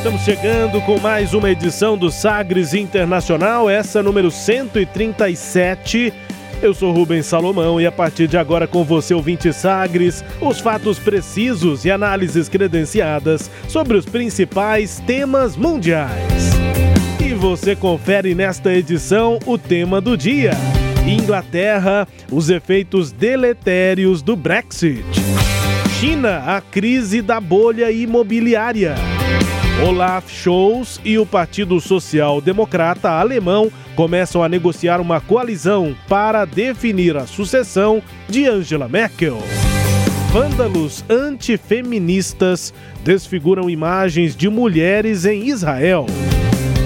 Estamos chegando com mais uma edição do Sagres Internacional, essa número 137. Eu sou Rubens Salomão e a partir de agora com você, ouvinte Sagres, os fatos precisos e análises credenciadas sobre os principais temas mundiais. E você confere nesta edição o tema do dia. Inglaterra, os efeitos deletérios do Brexit. China, a crise da bolha imobiliária. Olaf Scholz e o Partido Social Democrata alemão começam a negociar uma coalizão para definir a sucessão de Angela Merkel. Vândalos antifeministas desfiguram imagens de mulheres em Israel.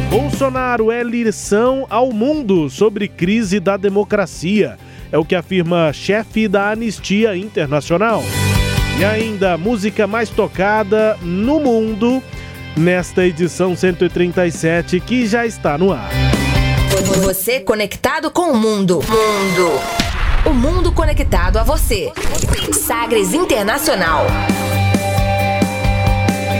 Bolsonaro é lição ao mundo sobre crise da democracia. É o que afirma chefe da Anistia Internacional. E ainda, música mais tocada no mundo nesta edição 137 que já está no ar. Você conectado com o mundo. Mundo. O mundo conectado a você. Sagres Internacional.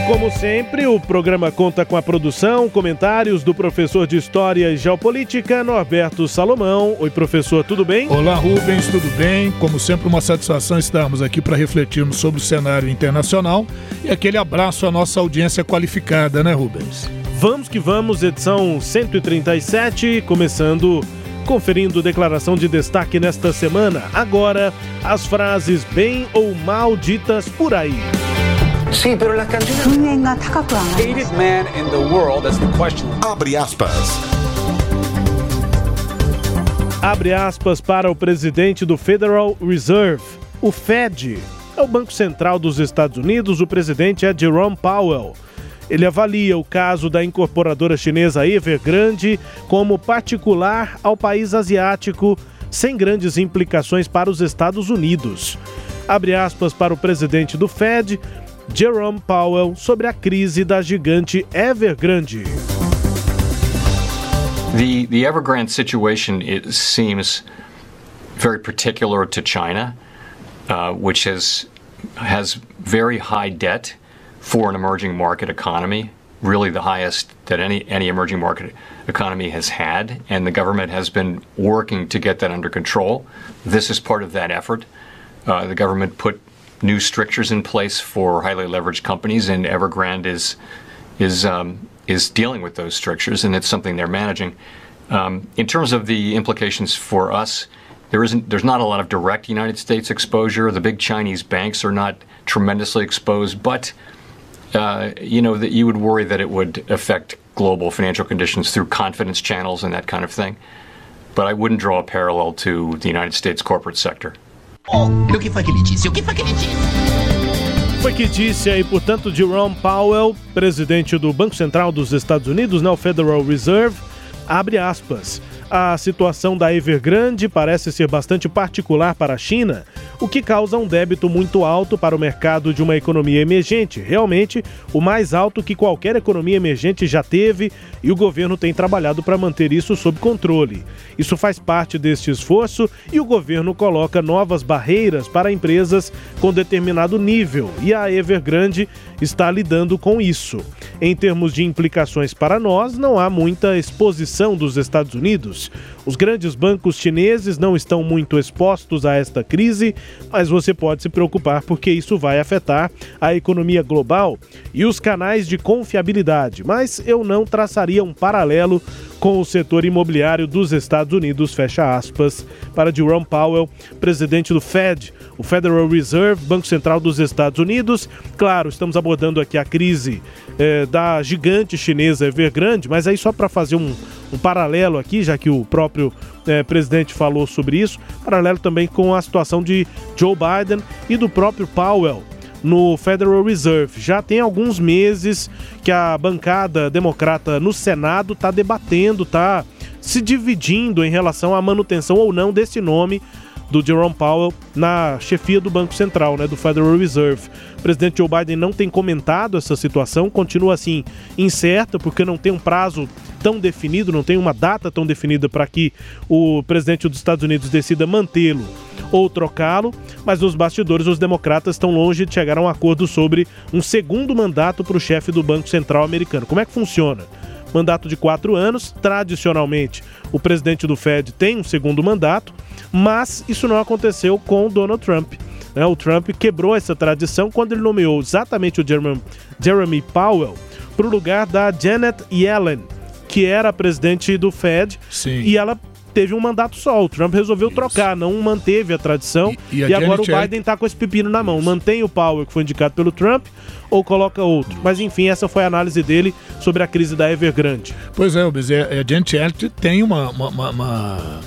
Como sempre, o programa conta com a produção, comentários do professor de História e Geopolítica, Norberto Salomão. Oi, professor, tudo bem? Olá, Rubens, tudo bem? Como sempre, uma satisfação estarmos aqui para refletirmos sobre o cenário internacional e aquele abraço à nossa audiência qualificada, né, Rubens? Vamos que vamos, edição 137, começando conferindo declaração de destaque nesta semana. Agora, as frases bem ou mal ditas por aí. Sí, pero las canciones. hated man in the world, that's the question. Abre aspas. Abre aspas para o presidente do Federal Reserve, o Fed. É o Banco Central dos Estados Unidos, o presidente é Jerome Powell. Ele avalia o caso da incorporadora chinesa Evergrande como particular ao país asiático, sem grandes implicações para os Estados Unidos. Abre aspas para o presidente do Fed, Jerome Powell, sobre a crise da gigante Evergrande. The the Evergrande situation it seems very particular to China, uh, which has has very high debt for an emerging market economy, really the highest that any any emerging market economy has had, and the government has been working to get that under control. This is part of that effort. Uh, the government put new strictures in place for highly leveraged companies, and Evergrande is is um, is dealing with those strictures, and it's something they're managing. Um, in terms of the implications for us, there isn't there's not a lot of direct United States exposure. The big Chinese banks are not tremendously exposed, but uh, you know that you would worry that it would affect global financial conditions through confidence channels and that kind of thing. But I wouldn't draw a parallel to the United States corporate sector. O que foi que ele disse? O que foi que ele disse? Foi que disse aí, portanto, Jerome Powell, presidente do Banco Central dos Estados Unidos, né, o Federal Reserve, abre aspas. A situação da Evergrande parece ser bastante particular para a China, o que causa um débito muito alto para o mercado de uma economia emergente, realmente o mais alto que qualquer economia emergente já teve, e o governo tem trabalhado para manter isso sob controle. Isso faz parte deste esforço e o governo coloca novas barreiras para empresas com determinado nível, e a Evergrande está lidando com isso. Em termos de implicações para nós, não há muita exposição dos Estados Unidos. Os grandes bancos chineses não estão muito expostos a esta crise, mas você pode se preocupar porque isso vai afetar a economia global e os canais de confiabilidade. Mas eu não traçaria um paralelo com o setor imobiliário dos Estados Unidos, fecha aspas, para Jerome Powell, presidente do Fed, o Federal Reserve, Banco Central dos Estados Unidos. Claro, estamos abordando aqui a crise eh, da gigante chinesa Evergrande, mas aí só para fazer um, um paralelo aqui, já que o próprio eh, presidente falou sobre isso, paralelo também com a situação de Joe Biden e do próprio Powell no Federal Reserve. Já tem alguns meses que a bancada democrata no Senado está debatendo, está se dividindo em relação à manutenção ou não desse nome do Jerome Powell na chefia do Banco Central, né, do Federal Reserve. O presidente Joe Biden não tem comentado essa situação, continua assim incerta, porque não tem um prazo tão definido, não tem uma data tão definida para que o presidente dos Estados Unidos decida mantê-lo ou trocá-lo, mas os bastidores, os democratas estão longe de chegar a um acordo sobre um segundo mandato para o chefe do Banco Central americano. Como é que funciona? Mandato de quatro anos, tradicionalmente o presidente do Fed tem um segundo mandato, mas isso não aconteceu com Donald Trump. Né? O Trump quebrou essa tradição quando ele nomeou exatamente o Jeremy, Jeremy Powell para o lugar da Janet Yellen, que era a presidente do Fed, Sim. e ela teve um mandato só. O Trump resolveu Isso. trocar, não manteve a tradição. E- E, e a agora Janet o Biden está com esse pepino na mão. Mantém o Powell, que foi indicado pelo Trump, ou coloca outro. Mas enfim, essa foi a análise dele sobre a crise da Evergrande. Pois é, Rubens, é, é, a Janet Yellen tem uma, uma- uma- uma-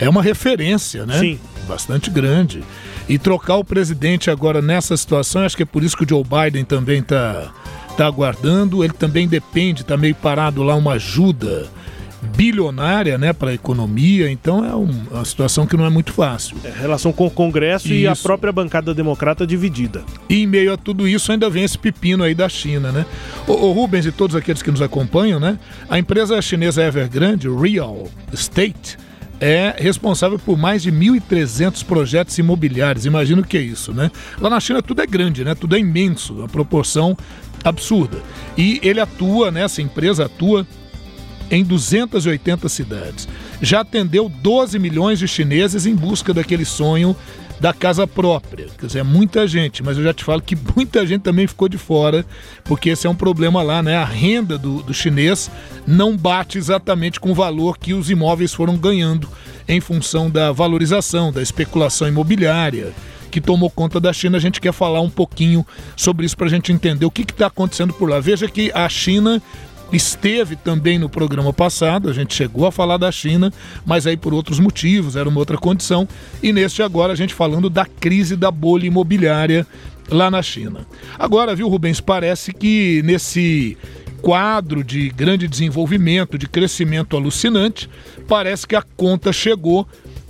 É uma referência, né? Sim. Bastante grande. E trocar o presidente agora nessa situação, acho que é por isso que o Joe Biden também tá, tá aguardando. Ele também depende, tá meio parado lá, uma ajuda bilionária, né, para a economia. Então é um- uma situação que não é muito fácil. É, relação com o Congresso e a Isso. própria bancada democrata dividida. E em meio a tudo isso ainda vem esse pepino aí da China, né? O, o Rubens e todos aqueles que nos acompanham, né? A empresa chinesa Evergrande, Real Estate, é responsável por mais de 1.300 projetos imobiliários. Imagina o que é isso, né? Lá na China tudo é grande, né? Tudo é imenso, uma proporção absurda. E ele atua, né? Essa empresa atua em 280 cidades. Já atendeu 12 milhões de chineses em busca daquele sonho da casa própria. Quer dizer, é muita gente, mas eu já te falo que muita gente também ficou de fora, porque esse é um problema lá, né? A renda do, do chinês não bate exatamente com o valor que os imóveis foram ganhando em função da valorização, da especulação imobiliária que tomou conta da China. A gente quer falar um pouquinho sobre isso para a gente entender o que está acontecendo por lá. Veja que a China esteve também no programa passado, a gente chegou a falar da China, mas aí por outros motivos, era uma outra condição, e neste agora a gente falando da crise da bolha imobiliária lá na China. Agora, viu, Rubens, parece que nesse quadro de grande desenvolvimento, de crescimento alucinante, parece que a conta chegou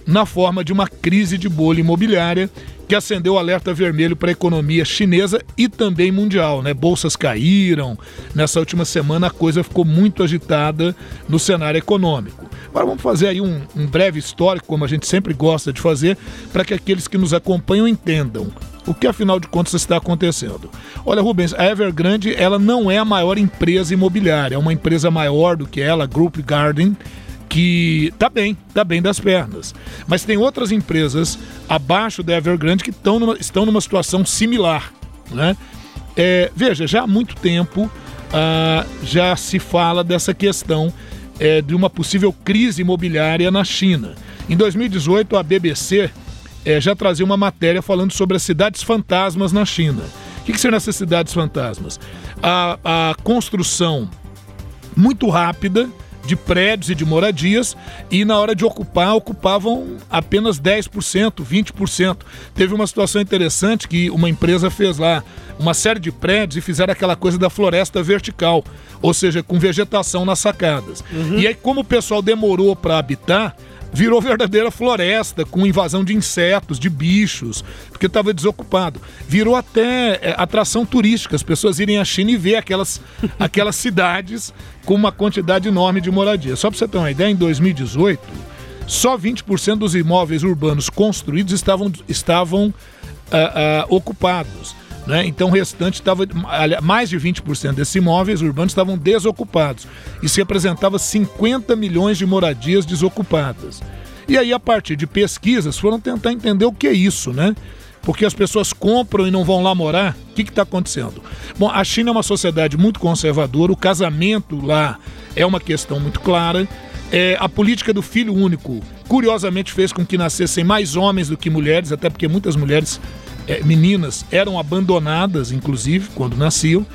na forma de uma crise de bolha imobiliária que acendeu o alerta vermelho para a economia chinesa e também mundial. Né? Bolsas caíram. Nessa última semana a coisa ficou muito agitada no cenário econômico. Agora vamos fazer aí um, um breve histórico, como a gente sempre gosta de fazer, para que aqueles que nos acompanham entendam o que afinal de contas está acontecendo. Olha, Rubens, a Evergrande ela não é a maior empresa imobiliária, é uma empresa maior do que ela, Group Garden, que tá bem, tá bem das pernas. Mas tem outras empresas abaixo da Evergrande que tão numa, estão numa situação similar. Né? É, veja, já há muito tempo ah, já se fala dessa questão é, de uma possível crise imobiliária na China. Em 2018, a BBC é, já trazia uma matéria falando sobre as cidades fantasmas na China. O que, que seriam essas cidades fantasmas? A, a construção muito rápida de prédios e de moradias e na hora de ocupar, ocupavam apenas 10%, 20%. Teve uma situação interessante que uma empresa fez lá uma série de prédios e fizeram aquela coisa da floresta vertical, ou seja, com vegetação nas sacadas. E aí, como o pessoal demorou para habitar, virou verdadeira floresta, com invasão de insetos, de bichos, porque estava desocupado. Virou até é, atração turística, as pessoas irem à China e ver aquelas, aquelas cidades com uma quantidade enorme de moradia. Só para você ter uma ideia, em 2018, só 20% dos imóveis urbanos construídos estavam, estavam ah, ah, ocupados. Né? Então o restante estava. Mais de 20% desses imóveis urbanos estavam desocupados. Isso representava 50 milhões de moradias desocupadas. E aí, a partir de pesquisas, foram tentar entender o que é isso, né? Porque as pessoas compram e não vão lá morar. O que está acontecendo? Bom, a China é uma sociedade muito conservadora, o casamento lá é uma questão muito clara. É, a política do filho único, curiosamente, fez com que nascessem mais homens do que mulheres, até porque muitas mulheres é, meninas eram abandonadas, inclusive, quando nasciam.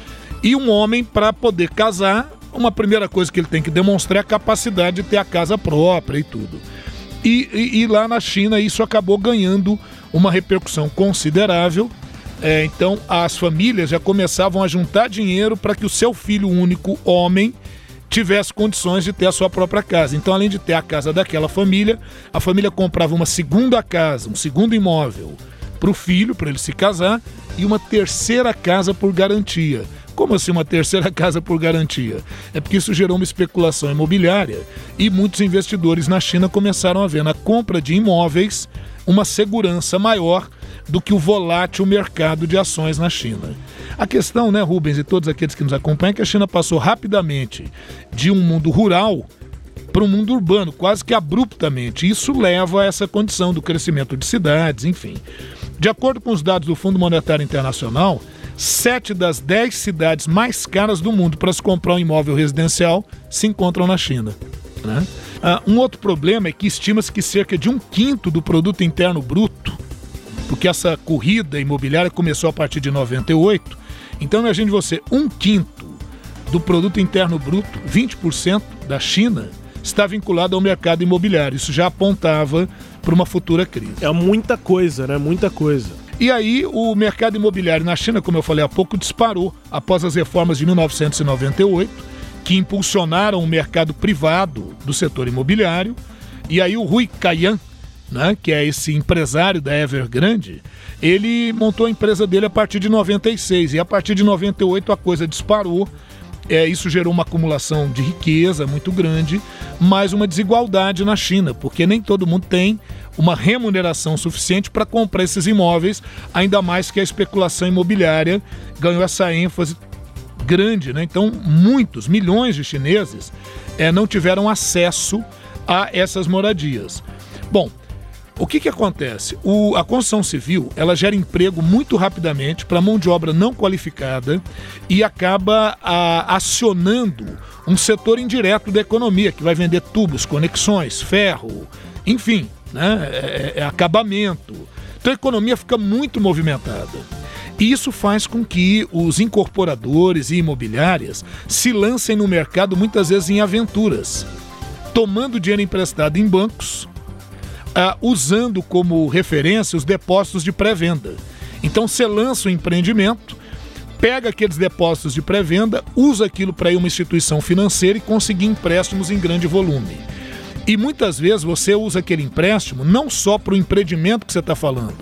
E um homem, para poder casar, uma primeira coisa que ele tem que demonstrar é a capacidade de ter a casa própria e tudo. E, e, e lá na China isso acabou ganhando uma repercussão considerável. É, então as famílias já começavam a juntar dinheiro para que o seu filho único, homem, tivesse condições de ter a sua própria casa. Então, além de ter a casa daquela família, a família comprava uma segunda casa, um segundo imóvel para o filho, para ele se casar, e uma terceira casa por garantia. Como assim uma terceira casa por garantia? É porque isso gerou uma especulação imobiliária e muitos investidores na China começaram a ver na compra de imóveis uma segurança maior do que o volátil mercado de ações na China. A questão, né, Rubens e todos aqueles que nos acompanham, é que a China passou rapidamente de um mundo rural para um mundo urbano, quase que abruptamente. Isso leva a essa condição do crescimento de cidades, enfim. De acordo com os dados do Fundo Monetário Internacional, sete das dez cidades mais caras do mundo para se comprar um imóvel residencial se encontram na China. Né? Ah, um outro problema é que estima-se que cerca de um quinto do produto interno bruto, porque essa corrida imobiliária começou a partir de 98, então imagine você, um quinto do produto interno bruto, 20% da China, está vinculado ao mercado imobiliário. Isso já apontava para uma futura crise. É muita coisa, né? Muita coisa. E aí o mercado imobiliário na China, como eu falei há pouco, disparou após as reformas de 1998, que impulsionaram o mercado privado do setor imobiliário. E aí o Rui Kayan, né, que é esse empresário da Evergrande, ele montou a empresa dele a partir de 96 e a partir de 98 a coisa disparou. É, isso gerou uma acumulação de riqueza muito grande, mas uma desigualdade na China, porque nem todo mundo tem uma remuneração suficiente para comprar esses imóveis, ainda mais que a especulação imobiliária ganhou essa ênfase grande, né? Então, muitos, milhões de chineses é, não tiveram acesso a essas moradias. Bom, o que, que acontece? O, a construção civil ela gera emprego muito rapidamente para mão de obra não qualificada e acaba a, acionando um setor indireto da economia que vai vender tubos, conexões, ferro, enfim, né? é, é acabamento. Então a economia fica muito movimentada. E isso faz com que os incorporadores e imobiliárias se lancem no mercado muitas vezes em aventuras, tomando dinheiro emprestado em bancos usando como referência os depósitos de pré-venda. Então você lança o empreendimento, pega aqueles depósitos de pré-venda, usa aquilo para ir uma instituição financeira e conseguir empréstimos em grande volume. E muitas vezes você usa aquele empréstimo não só para o empreendimento que você está falando.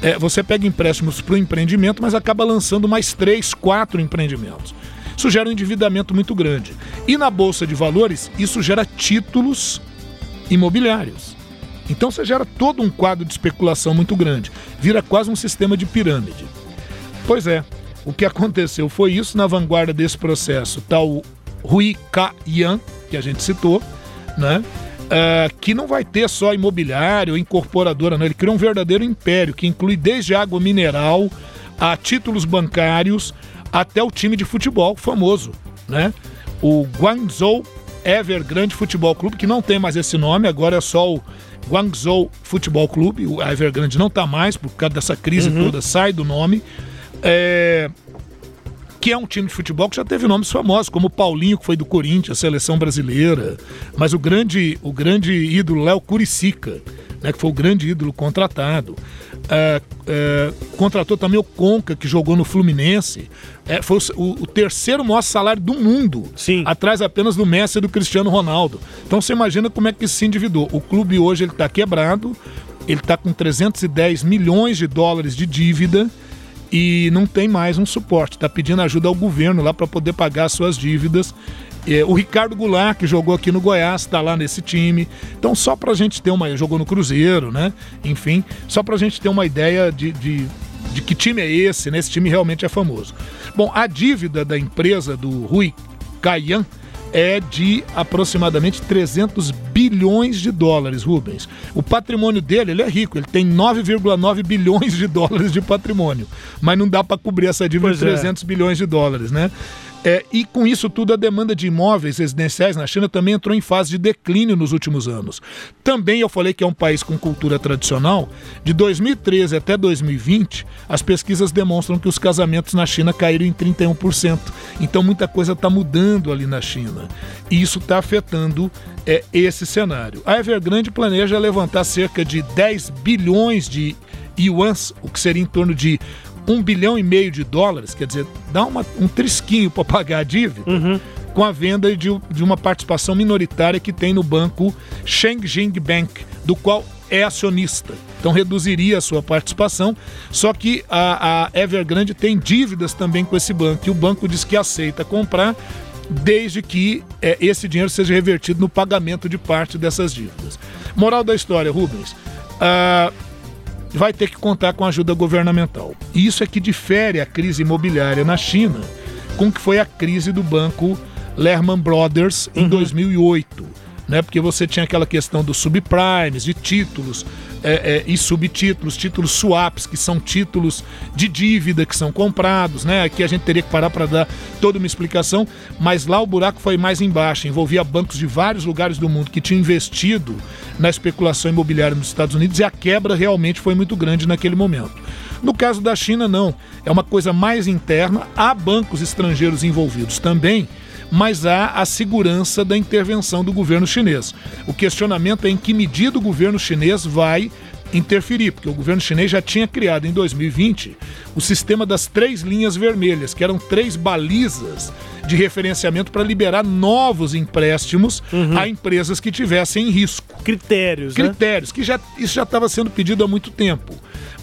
É, você pega empréstimos para o empreendimento, mas acaba lançando mais três, quatro empreendimentos. Isso gera um endividamento muito grande. E na Bolsa de Valores, isso gera títulos imobiliários. Então você gera todo um quadro de especulação muito grande. Vira quase um sistema de pirâmide. Pois é, o que aconteceu foi isso na vanguarda desse processo. Tal Rui Ka Yan, que a gente citou, né? Uh, que não vai ter só imobiliário, incorporadora, não. Ele criou um verdadeiro império que inclui desde água mineral a títulos bancários até o time de futebol famoso, né? O Guangzhou Evergrande Futebol Clube, que não tem mais esse nome, agora é só o Guangzhou Futebol Clube, o Evergrande não está mais por causa dessa crise uhum. toda, sai do nome. É, que é um time de futebol que já teve nomes famosos, como o Paulinho, que foi do Corinthians, seleção brasileira, mas o grande, o grande ídolo Léo Curicica, né, que foi o grande ídolo contratado. É, é, contratou também o Conca, que jogou no Fluminense. É, foi o, o, terceiro maior salário do mundo. Sim. Atrás apenas do Messi e do Cristiano Ronaldo. Então você imagina como é que se endividou. O clube hoje ele está quebrado, ele está com 310 milhões de dólares de dívida e não tem mais um suporte. Está pedindo ajuda ao governo lá para poder pagar suas dívidas. É, o Ricardo Goulart, que jogou aqui no Goiás, está lá nesse time. Então, só para a gente ter uma. Jogou no Cruzeiro, né? Enfim, só para a gente ter uma ideia de, de, de, que time é esse, né? Esse time realmente é famoso. Bom, a dívida da empresa do Rui Caian é de aproximadamente 300 bilhões de dólares, Rubens. O patrimônio dele, ele é rico, ele tem 9,9 bilhões de dólares de patrimônio, mas não dá para cobrir essa dívida pois de 300 é. bilhões de dólares, né? É, e com isso tudo, a demanda de imóveis residenciais na China também entrou em fase de declínio nos últimos anos. Também eu falei que é um país com cultura tradicional. De 2013 até 2020, as pesquisas demonstram que os casamentos na China caíram em 31%. Então muita coisa está mudando ali na China. E isso está afetando é, esse cenário. A Evergrande planeja levantar cerca de 10 bilhões de yuans, o que seria em torno de um bilhão e meio de dólares, quer dizer, dá uma, um trisquinho para pagar a dívida, com a venda de, de uma participação minoritária que tem no banco Shengjing Bank, do qual é acionista. Então reduziria a sua participação, só que a, a Evergrande tem dívidas também com esse banco, e o banco diz que aceita comprar desde que é, esse dinheiro seja revertido no pagamento de parte dessas dívidas. Moral da história, Rubens. ah, vai ter que contar com ajuda governamental. E isso é que difere a crise imobiliária na China com que foi a crise do banco Lehman Brothers em 2008. Né? Porque você tinha aquela questão dos subprimes, de títulos é, é, e subtítulos, títulos swaps, que são títulos de dívida que são comprados. Né? Aqui a gente teria que parar para dar toda uma explicação, mas lá o buraco foi mais embaixo, envolvia bancos de vários lugares do mundo que tinham investido na especulação imobiliária nos Estados Unidos e a quebra realmente foi muito grande naquele momento. No caso da China, não. É uma coisa mais interna. Há bancos estrangeiros envolvidos também, mas há a segurança da intervenção do governo chinês. O questionamento é em que medida o governo chinês vai interferir, porque o governo chinês já tinha criado em 2020 o sistema das três linhas vermelhas, que eram três balizas de referenciamento para liberar novos empréstimos a empresas que tivessem risco. Critérios, né? Critérios, que já, isso já estava sendo pedido há muito tempo.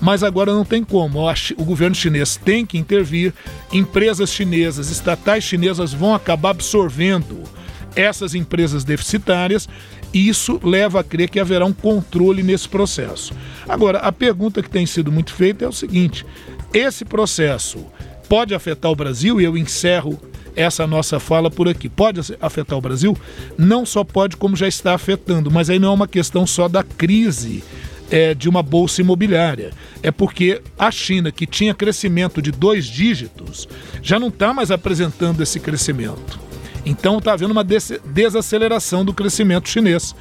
Mas agora não tem como. O governo chinês tem que intervir, empresas chinesas, estatais chinesas vão acabar absorvendo essas empresas deficitárias e isso leva a crer que haverá um controle nesse processo. Agora, a pergunta que tem sido muito feita é o seguinte: esse processo pode afetar o Brasil? E eu encerro essa nossa fala por aqui. Pode afetar o Brasil? Não só pode, como já está afetando, mas aí não é uma questão só da crise é, de uma bolsa imobiliária. É porque a China, que tinha crescimento de dois dígitos, já não está mais apresentando esse crescimento. Então está havendo uma des- desaceleração do crescimento chinês.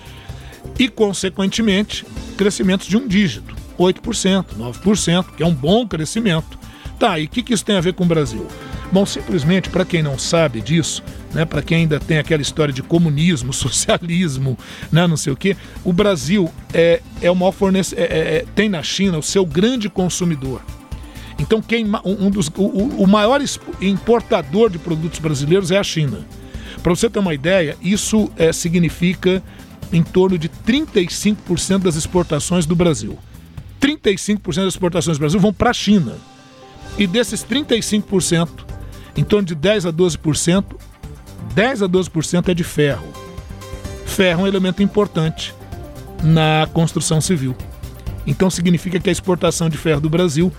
E, consequentemente, crescimento de um dígito, 8%, 9%, que é um bom crescimento. Tá, e o que, que isso tem a ver com o Brasil? Bom, simplesmente, para quem não sabe disso, né, para quem ainda tem aquela história de comunismo, socialismo, né, não sei o quê, o Brasil é, é o maior fornecedor, tem na China o seu grande consumidor. Então, quem, um dos, o, o- maior importador de produtos brasileiros é a China. Para você ter uma ideia, isso eh, significa em torno de 35% das exportações do Brasil. 35% das exportações do Brasil vão para a China. E desses 35%, em torno de 10 a 12%, 10 a 12% é de ferro. Ferro é um elemento importante na construção civil. Então significa que a exportação de ferro do Brasil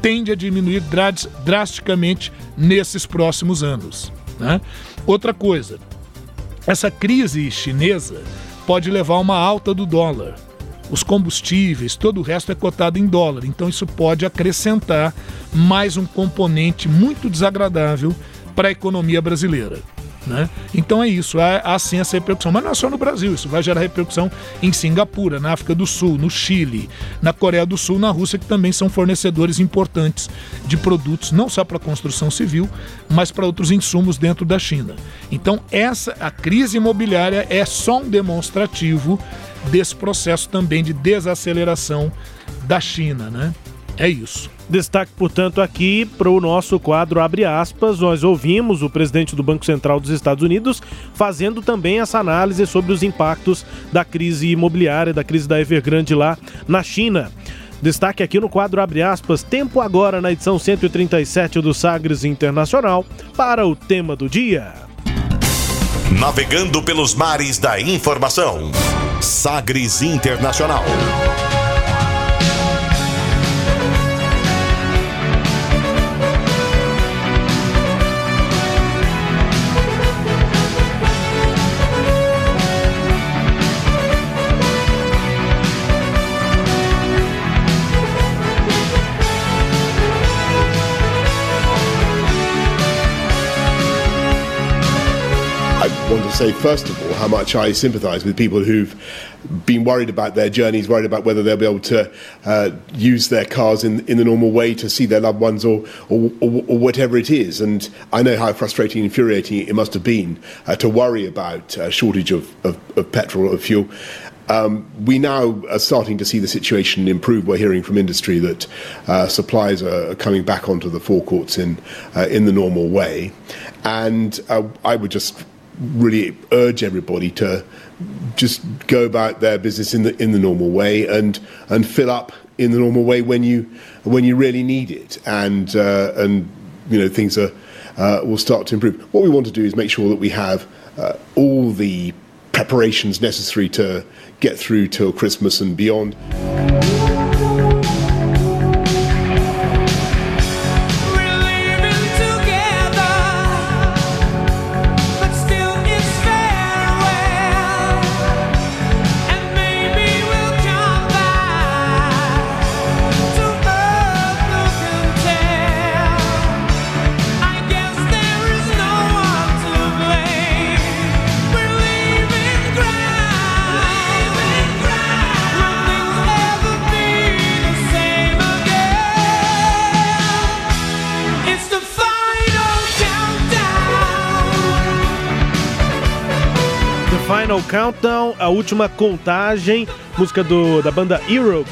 tende a diminuir dras- drasticamente nesses próximos anos. né? Outra coisa, essa crise chinesa pode levar a uma alta do dólar. Os combustíveis, todo o resto é cotado em dólar, então isso pode acrescentar mais um componente muito desagradável para a economia brasileira. Né? Então é isso, há, há sim essa repercussão, mas não é só no Brasil, isso vai gerar repercussão em Singapura, na África do Sul, no Chile, na Coreia do Sul, na Rússia, que também são fornecedores importantes de produtos, não só para a construção civil, mas para outros insumos dentro da China. Então essa a crise imobiliária é só um demonstrativo desse processo também de desaceleração da China, né? É isso. Destaque, portanto, aqui para o nosso quadro Abre aspas. Nós ouvimos o presidente do Banco Central dos Estados Unidos fazendo também essa análise sobre os impactos da crise imobiliária, da crise da Evergrande lá na China. Destaque aqui no quadro Abre aspas. Tempo agora na edição 137 do Sagres Internacional para o tema do dia. Navegando pelos mares da informação. Sagres Internacional. Want to say, first of all, how much I sympathise with people who've been worried about their journeys, worried about whether they'll be able to uh, use their cars in, in the normal way to see their loved ones or, or, or, whatever it is. And I know how frustrating and infuriating it must have been uh, to worry about uh, shortage of, of, of petrol or fuel. Um, we now are starting to see the situation improve. We're hearing from industry that uh, supplies are coming back onto the forecourts in uh, in the normal way, and uh, I would just really urge everybody to just go about their business in the in the normal way and and fill up in the normal way when you when you really need it, and uh, and you know things are uh, will start to improve. What we want to do is make sure that we have uh, all the preparations necessary to get through till Christmas and beyond. Countdown, a última contagem, música do, da banda Europe.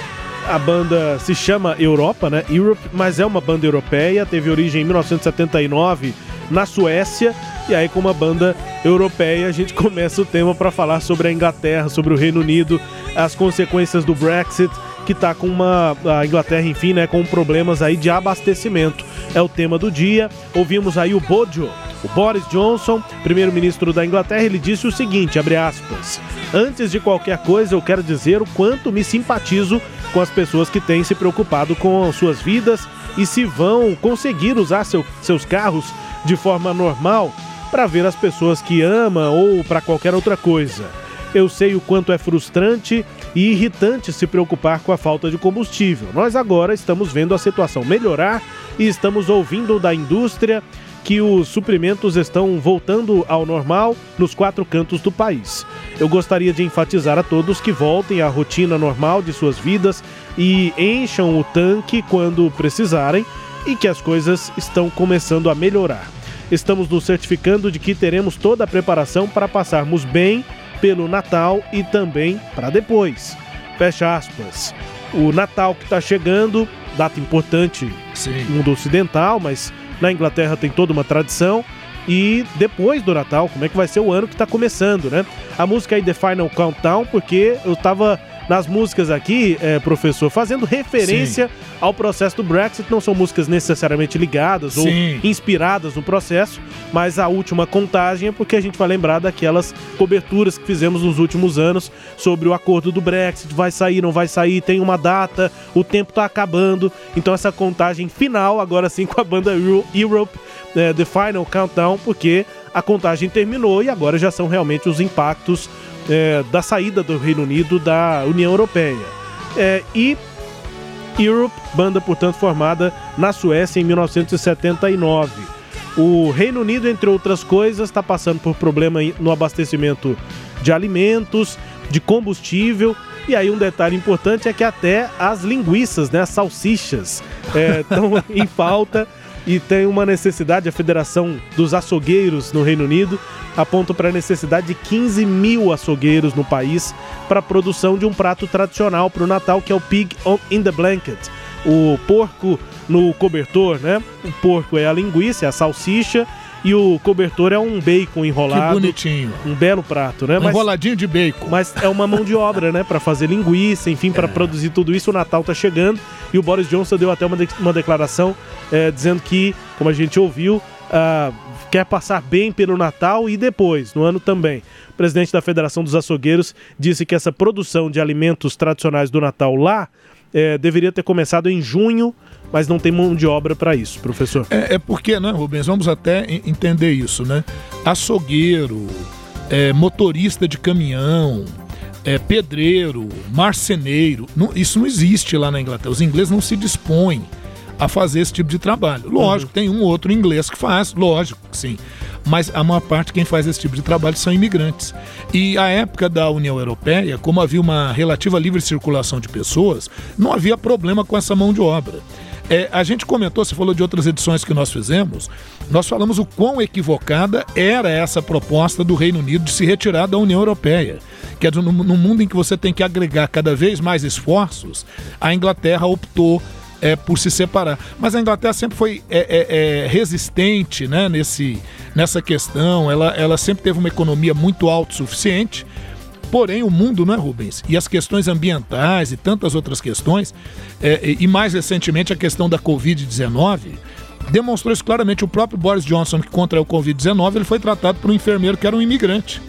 A banda se chama Europa, né? Europe, mas é uma banda europeia, teve origem em 1979 na Suécia. E aí, com uma banda europeia, a gente começa o tema para falar sobre a Inglaterra, sobre o Reino Unido, as consequências do Brexit, que está com uma. A Inglaterra, enfim, né? Com problemas aí de abastecimento. É o tema do dia. Ouvimos aí o Bojo o Boris Johnson, primeiro-ministro da Inglaterra, ele disse o seguinte, aspas: "Antes de qualquer coisa, eu quero dizer o quanto me simpatizo com as pessoas que têm se preocupado com suas vidas e se vão conseguir usar seu, seus carros de forma normal para ver as pessoas que ama ou para qualquer outra coisa. Eu sei o quanto é frustrante e irritante se preocupar com a falta de combustível. Nós agora estamos vendo a situação melhorar e estamos ouvindo da indústria que os suprimentos estão voltando ao normal nos quatro cantos do país. Eu gostaria de enfatizar a todos que voltem à rotina normal de suas vidas e encham o tanque quando precisarem e que as coisas estão começando a melhorar. Estamos nos certificando de que teremos toda a preparação para passarmos bem pelo Natal e também para depois. Fecha aspas. O Natal que está chegando, data importante Sim. no mundo ocidental, mas na Inglaterra tem toda uma tradição. E depois do Natal, como é que vai ser o ano que está começando, né? A música aí The Final Countdown, porque eu estava nas músicas aqui, é, professor, fazendo referência Sim. Ao processo do Brexit. Não são músicas necessariamente ligadas Sim. ou inspiradas no processo, mas a última contagem é porque a gente vai lembrar daquelas coberturas que fizemos nos últimos anos sobre o acordo do Brexit. Vai sair, não vai sair, tem uma data, o tempo está acabando. Então essa contagem final, agora sim com a banda Europe, é, The Final Countdown, porque a contagem terminou e agora já são realmente os impactos é, da saída do Reino Unido da União Europeia. É, e Europe, banda portanto formada na Suécia em 1979. O Reino Unido, entre outras coisas, está passando por problema no abastecimento de alimentos, de combustível. E aí um detalhe importante é que até as linguiças, né, as salsichas, estão é, em falta e tem uma necessidade, a Federação dos Açougueiros no Reino Unido aponta para a necessidade de 15 mil açougueiros no país para a produção de um prato tradicional para o Natal, que é o Pig in the Blanket. O porco no cobertor, né? O porco é a linguiça, é a salsicha, e o cobertor é um bacon enrolado. Que bonitinho. Um belo prato, né? Um mas, enroladinho de bacon. Mas é uma mão de obra, né? Para fazer linguiça, enfim, para é. produzir tudo isso. O Natal tá chegando e o Boris Johnson deu até uma, de uma declaração é, dizendo que, como a gente ouviu, uh, quer passar bem pelo Natal e depois, no ano também. O presidente da Federação dos Açougueiros disse que essa produção de alimentos tradicionais do Natal lá é, deveria ter começado em junho mas não tem mão de obra para isso, professor. É, é, porque, né, Rubens, vamos até entender isso, né? Açougueiro, é, motorista de caminhão, é, pedreiro, marceneiro, não, isso não existe lá na Inglaterra. Os ingleses não se dispõem a fazer esse tipo de trabalho. Lógico, uhum. tem um outro inglês que faz, lógico que sim. Mas a maior parte quem faz esse tipo de trabalho são imigrantes. E a época da União Europeia, como havia uma relativa livre circulação de pessoas, não havia problema com essa mão de obra. É, a gente comentou, você falou de outras edições que nós fizemos, nós falamos o quão equivocada era essa proposta do Reino Unido de se retirar da União Europeia. Que é no, no mundo em que você tem que agregar cada vez mais esforços, a Inglaterra optou é, por se separar. Mas a Inglaterra sempre foi é, é, é, resistente né, nesse, nessa questão, ela, ela sempre teve uma economia muito autossuficiente. Porém, o mundo, não é, Rubens? E as questões ambientais e tantas outras questões, é, e mais recentemente a questão da Covid-19, demonstrou isso claramente. O próprio Boris Johnson, que contra o Covid-19, ele foi tratado por um enfermeiro que era um imigrante.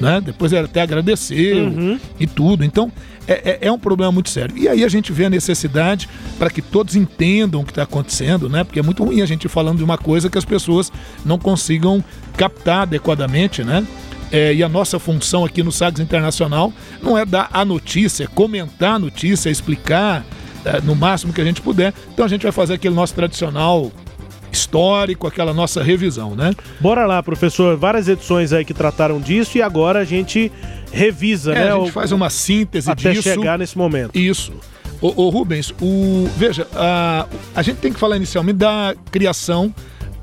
Né? Depois ele até agradeceu Uhum. e tudo. Então, é, é- é um problema muito sério. E aí a gente vê a necessidade para que todos entendam o que está acontecendo, né? Porque é muito ruim a gente falando de uma coisa que as pessoas não consigam captar adequadamente, né? É, e a nossa função aqui no Sagres Internacional não é dar a notícia, é comentar a notícia, explicar é, no máximo que a gente puder. Então a gente vai fazer aquele nosso tradicional histórico, aquela nossa revisão, né? Bora lá, professor. Várias edições aí que trataram disso e agora a gente revisa, É, né? a gente o- faz uma síntese até disso. chegar nesse momento. Isso. Ô, ô, Rubens, o, veja, a, a gente tem que falar inicialmente da criação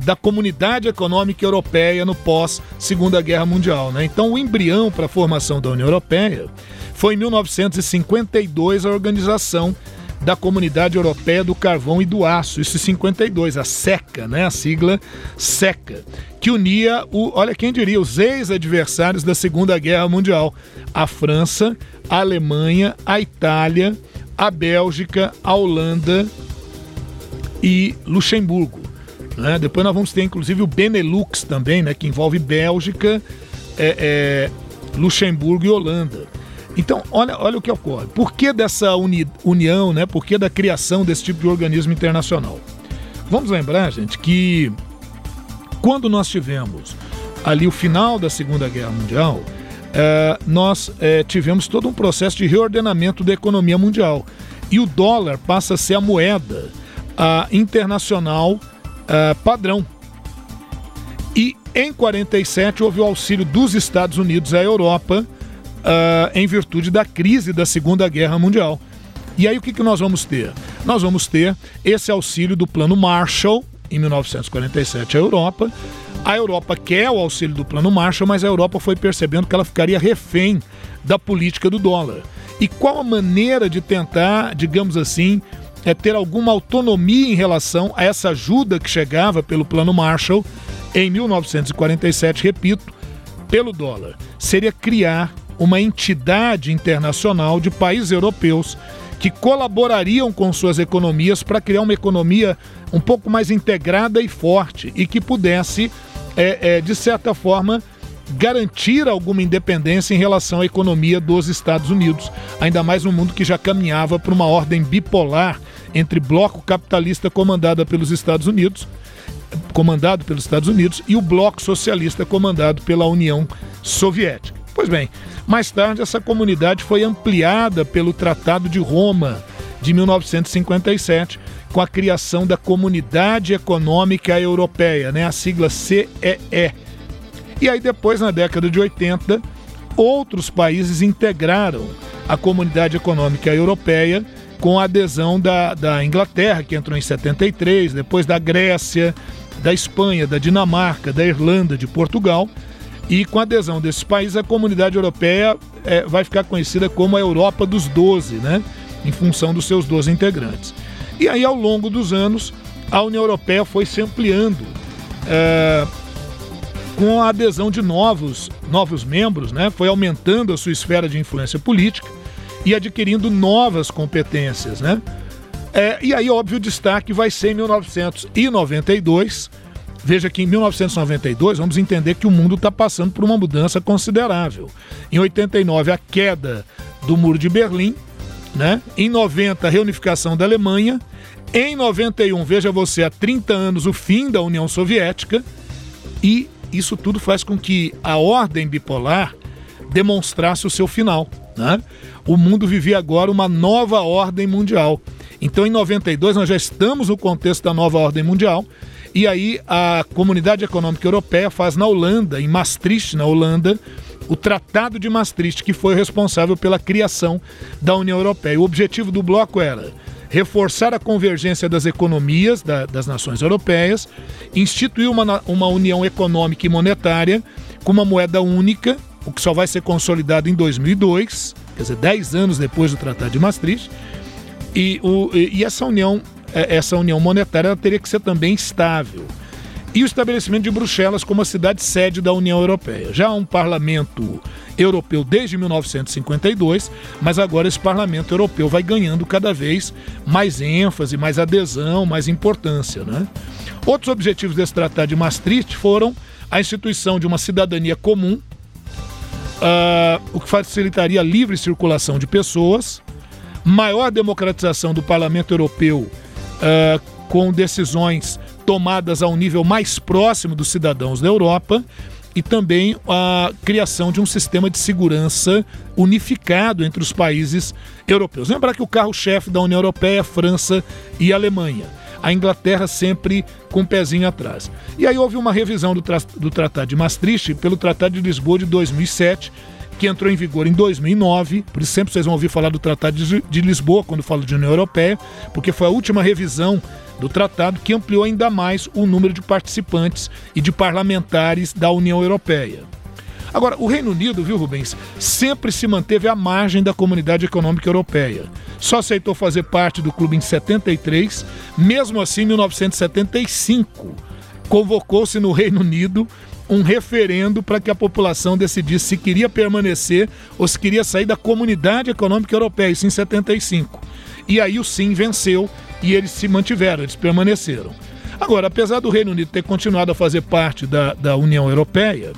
da Comunidade Econômica Europeia no pós-Segunda Guerra Mundial. Né? Então, o embrião para a formação da União Europeia foi em 1952 a organização da Comunidade Europeia do Carvão e do Aço, isso em 52, a SECA, né? a sigla SECA, que unia, o, olha quem diria, os ex-adversários da Segunda Guerra Mundial, a França, a Alemanha, a Itália, a Bélgica, a Holanda e Luxemburgo. Né? Depois nós vamos ter inclusive o Benelux também, né? que envolve Bélgica, é, é, Luxemburgo e Holanda. Então, olha, olha o que ocorre. Por que dessa uni- união, né? Por que da criação desse tipo de organismo internacional? Vamos lembrar, gente, que quando nós tivemos ali o final da Segunda Guerra Mundial, eh, nós eh, tivemos todo um processo de reordenamento da economia mundial. E o dólar passa a ser a moeda ah, internacional ah, padrão. E em 47 houve o auxílio dos Estados Unidos à Europa ah, em virtude da crise da Segunda Guerra Mundial. E aí o que, que nós vamos ter? Nós vamos ter esse auxílio do Plano Marshall em 1947 à Europa. A Europa quer o auxílio do Plano Marshall, mas a Europa foi percebendo que ela ficaria refém da política do dólar. E qual a maneira de tentar, digamos assim, é ter alguma autonomia em relação a essa ajuda que chegava pelo Plano Marshall em 1947, repito, pelo dólar? Seria criar uma entidade internacional de países europeus que colaborariam com suas economias para criar uma economia um pouco mais integrada e forte e que pudesse, é, é, de certa forma, garantir alguma independência em relação à economia dos Estados Unidos, ainda mais num mundo que já caminhava para uma ordem bipolar entre bloco capitalista comandado pelos Estados Unidos, comandado pelos Estados Unidos, e o bloco socialista comandado pela União Soviética. Pois bem, mais tarde essa comunidade foi ampliada pelo Tratado de Roma de 1957, com a criação da Comunidade Econômica Europeia, né, a sigla CEE. E aí depois, na década de 80, outros países integraram a Comunidade Econômica Europeia com a adesão da, da Inglaterra, que entrou em 73, depois da Grécia, da Espanha, da Dinamarca, da Irlanda, de Portugal. E com a adesão desses países, a comunidade europeia eh, vai ficar conhecida como a Europa dos 12, né? Em função dos seus 12 integrantes. E aí, ao longo dos anos, a União Europeia foi se ampliando eh, com a adesão de novos, novos membros, né? Foi aumentando a sua esfera de influência política e adquirindo novas competências, né? É, e aí, óbvio, o destaque vai ser em 1992. Veja que em 1992 vamos entender que o mundo está passando por uma mudança considerável. Em 89, a queda do Muro de Berlim. Né? Em 90, a reunificação da Alemanha. Em 91, veja você, há 30 anos, o fim da União Soviética. E isso tudo faz com que a ordem bipolar demonstrasse o seu final. Né? O mundo vivia agora uma nova ordem mundial. Então, em 92, nós já estamos no contexto da nova ordem mundial. E aí, a Comunidade Econômica Europeia faz na Holanda, em Maastricht, na Holanda, o Tratado de Maastricht, que foi responsável pela criação da União Europeia. O objetivo do bloco era reforçar a convergência das economias da, das nações europeias, instituir uma, uma união econômica e monetária com uma moeda única, o que só vai ser consolidado em 2002, quer dizer, 10 anos depois do Tratado de Maastricht, e, o, e essa união é, essa união monetária teria que ser também estável. E o estabelecimento de Bruxelas como a cidade sede da União Europeia. Já há um parlamento europeu desde 1952, mas agora esse parlamento europeu vai ganhando cada vez mais ênfase, mais adesão, mais importância. Né? Outros objetivos desse tratado de Maastricht foram a instituição de uma cidadania comum, uh, o que facilitaria a livre circulação de pessoas, maior democratização do parlamento europeu uh, com decisões tomadas ao nível mais próximo dos cidadãos da Europa e também a criação de um sistema de segurança unificado entre os países europeus. Lembrar que o carro-chefe da União Europeia é França e Alemanha. A Inglaterra sempre com um pezinho atrás. E aí houve uma revisão do, tra do Tratado de Maastricht pelo Tratado de Lisboa de 2007, que entrou em vigor em 2009, por isso sempre vocês vão ouvir falar do Tratado de Lisboa quando falo de União Europeia, porque foi a última revisão do tratado que ampliou ainda mais o número de participantes e de parlamentares da União Europeia. Agora, o Reino Unido, viu, Rubens, sempre se manteve à margem da comunidade econômica europeia. Só aceitou fazer parte do clube em 73, mesmo assim, em 1975, convocou-se no Reino Unido um referendo para que a população decidisse se queria permanecer ou se queria sair da comunidade econômica europeia, isso em 75. E aí o sim venceu e eles se mantiveram, eles permaneceram. Agora, apesar do Reino Unido ter continuado a fazer parte da, da União Europeia,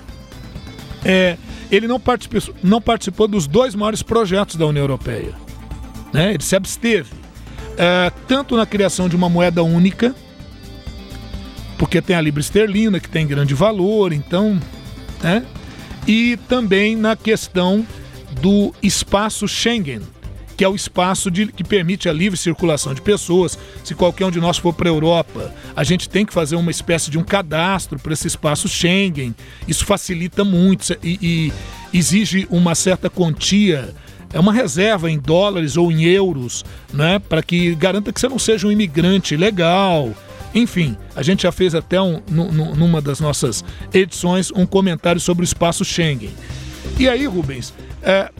é, ele não participou, não participou dos dois maiores projetos da União Europeia. Né? Ele se absteve, é, tanto na criação de uma moeda única, porque tem a libra esterlina, que tem grande valor, então. Né? E também na questão do espaço Schengen, que é o espaço de, que permite a livre circulação de pessoas. Se qualquer um de nós for para a Europa, a gente tem que fazer uma espécie de um cadastro para esse espaço Schengen. Isso facilita muito e, e exige uma certa quantia é uma reserva em dólares ou em euros, né, para que garanta que você não seja um imigrante legal, enfim, a gente já fez até um, numa das nossas edições um comentário sobre o espaço Schengen. E aí, Rubens, é,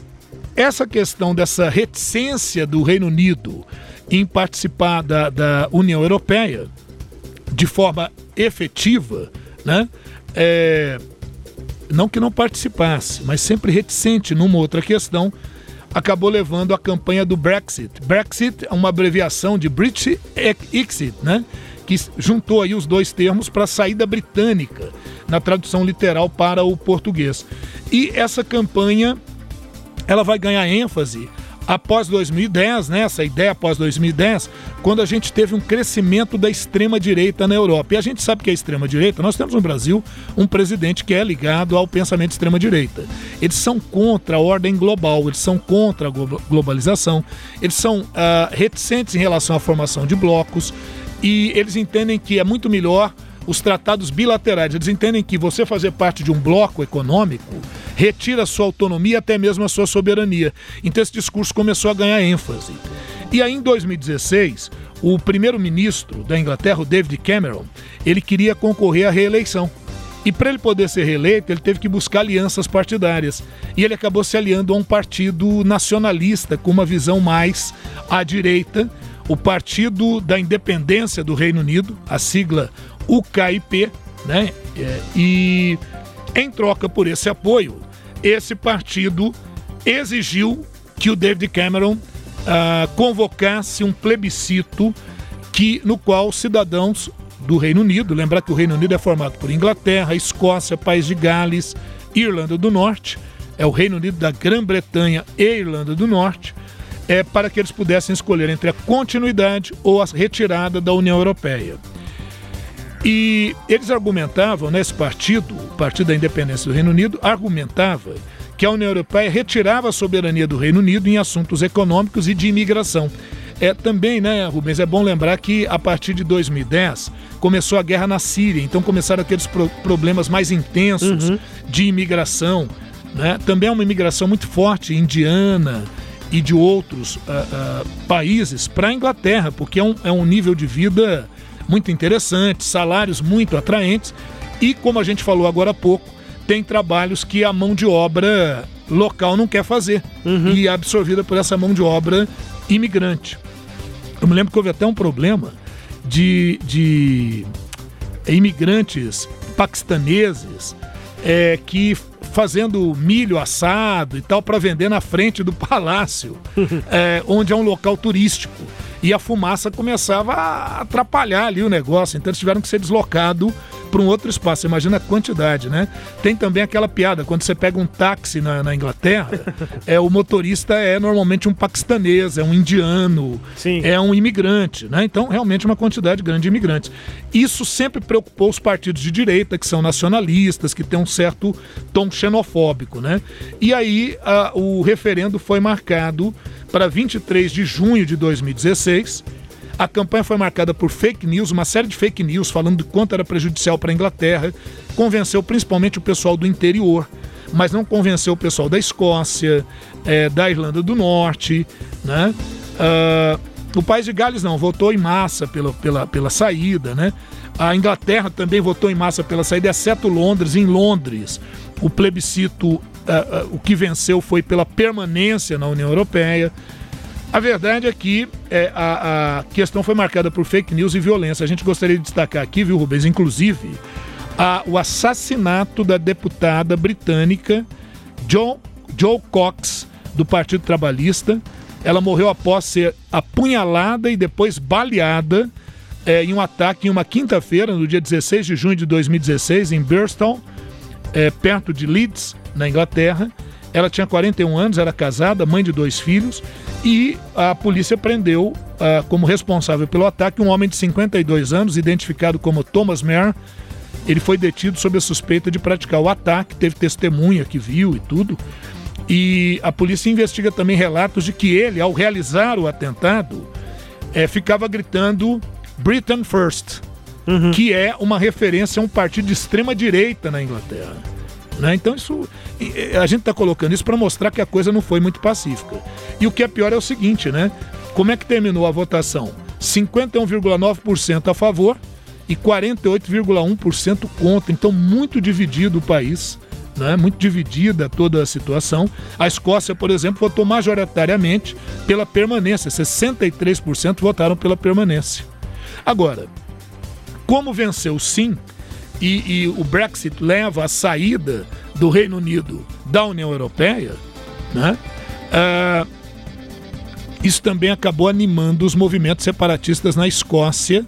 essa questão dessa reticência do Reino Unido em participar da, da União Europeia de forma efetiva, né? É, não que não participasse, mas sempre reticente numa outra questão, acabou levando a campanha do Brexit. Brexit é uma abreviação de British Exit, né? que juntou aí os dois termos para saída britânica, na tradução literal para o português. E essa campanha ela vai ganhar ênfase após 2010, né, essa ideia após 2010, quando a gente teve um crescimento da extrema-direita na Europa. E a gente sabe que a extrema-direita, nós temos no Brasil um presidente que é ligado ao pensamento extrema-direita. Eles são contra a ordem global, eles são contra a globalização, eles são uh, reticentes em relação à formação de blocos, e eles entendem que é muito melhor os tratados bilaterais. Eles entendem que você fazer parte de um bloco econômico retira sua autonomia, até mesmo a sua soberania. Então esse discurso começou a ganhar ênfase. E aí em 2016, o primeiro-ministro da Inglaterra, o David Cameron, ele queria concorrer à reeleição. E para ele poder ser reeleito, ele teve que buscar alianças partidárias. E ele acabou se aliando a um partido nacionalista com uma visão mais à direita, o Partido da Independência do Reino Unido, a sigla UKIP, né? É, e em troca por esse apoio, esse partido exigiu que o David Cameron ah, convocasse um plebiscito que no qual cidadãos do Reino Unido, lembrar que o Reino Unido é formado por Inglaterra, Escócia, País de Gales, Irlanda do Norte, é o Reino Unido da Grã-Bretanha e Irlanda do Norte, é para que eles pudessem escolher entre a continuidade ou a retirada da União Europeia. E eles argumentavam, nesse partido, o Partido da Independência do Reino Unido, argumentava que a União Europeia retirava a soberania do Reino Unido em assuntos econômicos e de imigração. É também, né, Rubens, é bom lembrar que a partir de 2010 começou a guerra na Síria, então começaram aqueles pro problemas mais intensos uhum. de imigração, né? Também é uma imigração muito forte indiana, e de outros uh, uh, países para a Inglaterra, porque é um, é um nível de vida muito interessante, salários muito atraentes e, como a gente falou agora há pouco, tem trabalhos que a mão de obra local não quer fazer uhum. e é absorvida por essa mão de obra imigrante. Eu me lembro que houve até um problema de, de imigrantes paquistaneses é, que fazendo milho assado e tal para vender na frente do palácio, é, onde é um local turístico. E a fumaça começava a atrapalhar ali o negócio, então eles tiveram que ser deslocados para um outro espaço. Imagina a quantidade, né? Tem também aquela piada, quando você pega um táxi na, na Inglaterra, é o motorista é normalmente um paquistanês, é um indiano, Sim. é um imigrante, né? Então, realmente uma quantidade grande de imigrantes. Isso sempre preocupou os partidos de direita, que são nacionalistas, que têm um certo tom xenofóbico, né? E aí a, o referendo foi marcado para 23 de junho de 2016 a campanha foi marcada por fake news, uma série de fake news falando de quanto era prejudicial para a Inglaterra. Convenceu principalmente o pessoal do interior, mas não convenceu o pessoal da Escócia, é, da Irlanda do Norte. Né? Uh, o País de Gales não, votou em massa pela, pela, pela saída. Né? A Inglaterra também votou em massa pela saída, exceto Londres. Em Londres, o plebiscito, uh, uh, o que venceu foi pela permanência na União Europeia. A verdade é que é, a, a, questão foi marcada por fake news e violência. A gente gostaria de destacar aqui, viu, Rubens, inclusive, a, o assassinato da deputada britânica Joe, Joe Cox, do Partido Trabalhista. Ela morreu após ser apunhalada e depois baleada é, em um ataque em uma quinta-feira, no dia 16 de junho de 2016, em Birstall, é, perto de Leeds, na Inglaterra. Ela tinha 41 anos, era casada, mãe de dois filhos, e a polícia prendeu uh, como responsável pelo ataque um homem de 52 anos, identificado como Thomas Mayer. Ele foi detido sob a suspeita de praticar o ataque, teve testemunha que viu e tudo. E a polícia investiga também relatos de que ele, ao realizar o atentado, é, ficava gritando Britain First, uhum. que é uma referência a um partido de extrema direita na Inglaterra. Né? Então isso a gente está colocando isso para mostrar que a coisa não foi muito pacífica. E o que é pior é o seguinte, né? Como é que terminou a votação? 51,9% a favor e 48,1% contra. Então muito dividido o país. Né, muito dividida toda a situação. A Escócia, por exemplo, votou majoritariamente pela permanência, 63% votaram pela permanência. Agora, como venceu sim, e, e o Brexit leva à saída do Reino Unido da União Europeia, né? Uh, isso também acabou animando os movimentos separatistas na Escócia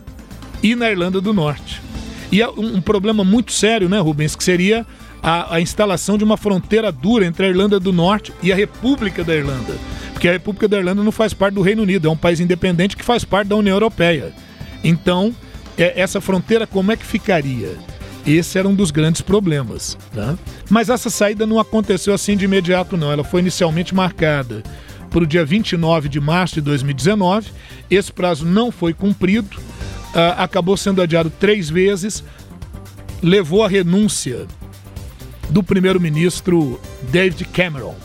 e na Irlanda do Norte. E é um, problema muito sério, né, Rubens, que seria a, a, instalação de uma fronteira dura entre a Irlanda do Norte e a República da Irlanda. Porque a República da Irlanda não faz parte do Reino Unido, é um país independente que faz parte da União Europeia. Então, é, essa fronteira como é que ficaria? Esse era um dos grandes problemas. Né? Mas essa saída não aconteceu assim de imediato, não. Ela foi inicialmente marcada para o dia 29 de março de 2019. Esse prazo não foi cumprido, uh, acabou sendo adiado três vezes, levou à renúncia do primeiro-ministro David Cameron.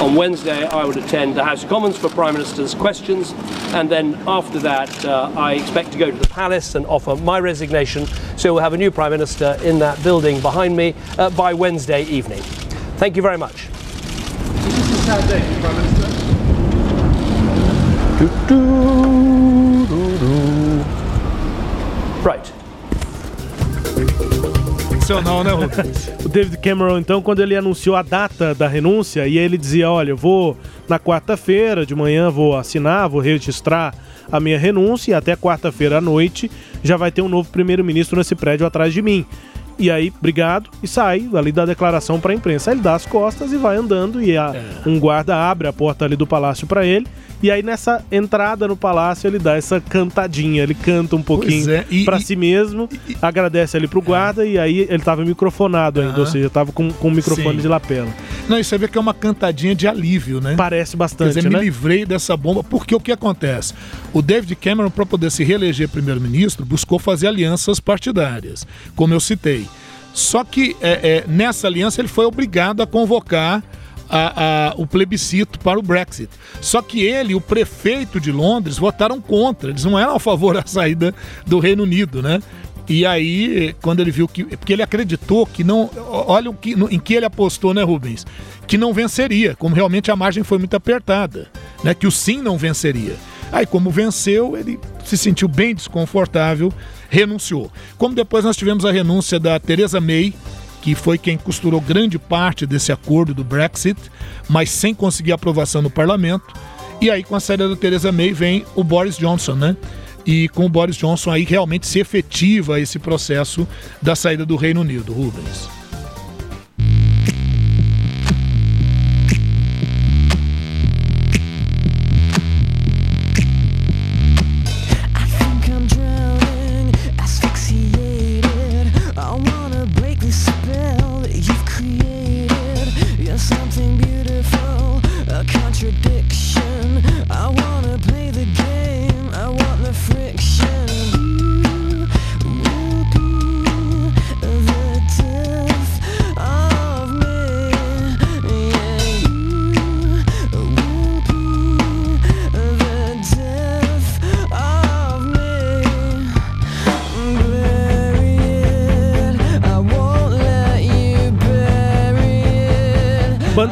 On Wednesday, I would attend the House of Commons for Prime Minister's questions, and then after that, uh, I expect to go to the Palace and offer my resignation. So we'll have a new Prime Minister in that building behind me uh, by Wednesday evening. Thank you very much. Right. Né, o David Cameron, então, quando ele anunciou a data da renúncia, e ele dizia: Olha, eu vou na quarta-feira de manhã, vou assinar, vou registrar a minha renúncia, e até quarta-feira à noite já vai ter um novo primeiro-ministro nesse prédio atrás de mim. E aí, obrigado, e sai ali da declaração para a imprensa. Aí ele dá as costas e vai andando, e a, é. um guarda abre a porta ali do palácio para ele. E aí, nessa entrada no palácio, ele dá essa cantadinha. Ele canta um pouquinho é. e, si mesmo, e, agradece ali pro guarda, é. e aí ele tava microfonado ainda, ou seja, tava com, com o microfone Sim. de lapela. Não, e você vê que é uma cantadinha de alívio, né? Parece bastante, Quer dizer, né? me livrei dessa bomba, porque o que acontece? O David Cameron, para poder se reeleger primeiro-ministro, buscou fazer alianças partidárias, como eu citei. Só que é, é, nessa aliança ele foi obrigado a convocar a, a, o plebiscito para o Brexit. Só que ele o prefeito de Londres votaram contra, eles não eram a favor da saída do Reino Unido, né? E aí, quando ele viu que. Porque ele acreditou que não. Olha o que, no, em que ele apostou, né, Rubens? Que não venceria, como realmente a margem foi muito apertada, né? Que o sim não venceria. Aí, como venceu, ele se sentiu bem desconfortável, renunciou. Como depois nós tivemos a renúncia da Theresa May, que foi quem costurou grande parte desse acordo do Brexit, mas sem conseguir aprovação no parlamento. E aí, com a saída da Theresa May, vem o Boris Johnson, né? E com o Boris Johnson aí realmente se efetiva esse processo da saída do Reino Unido, Rubens.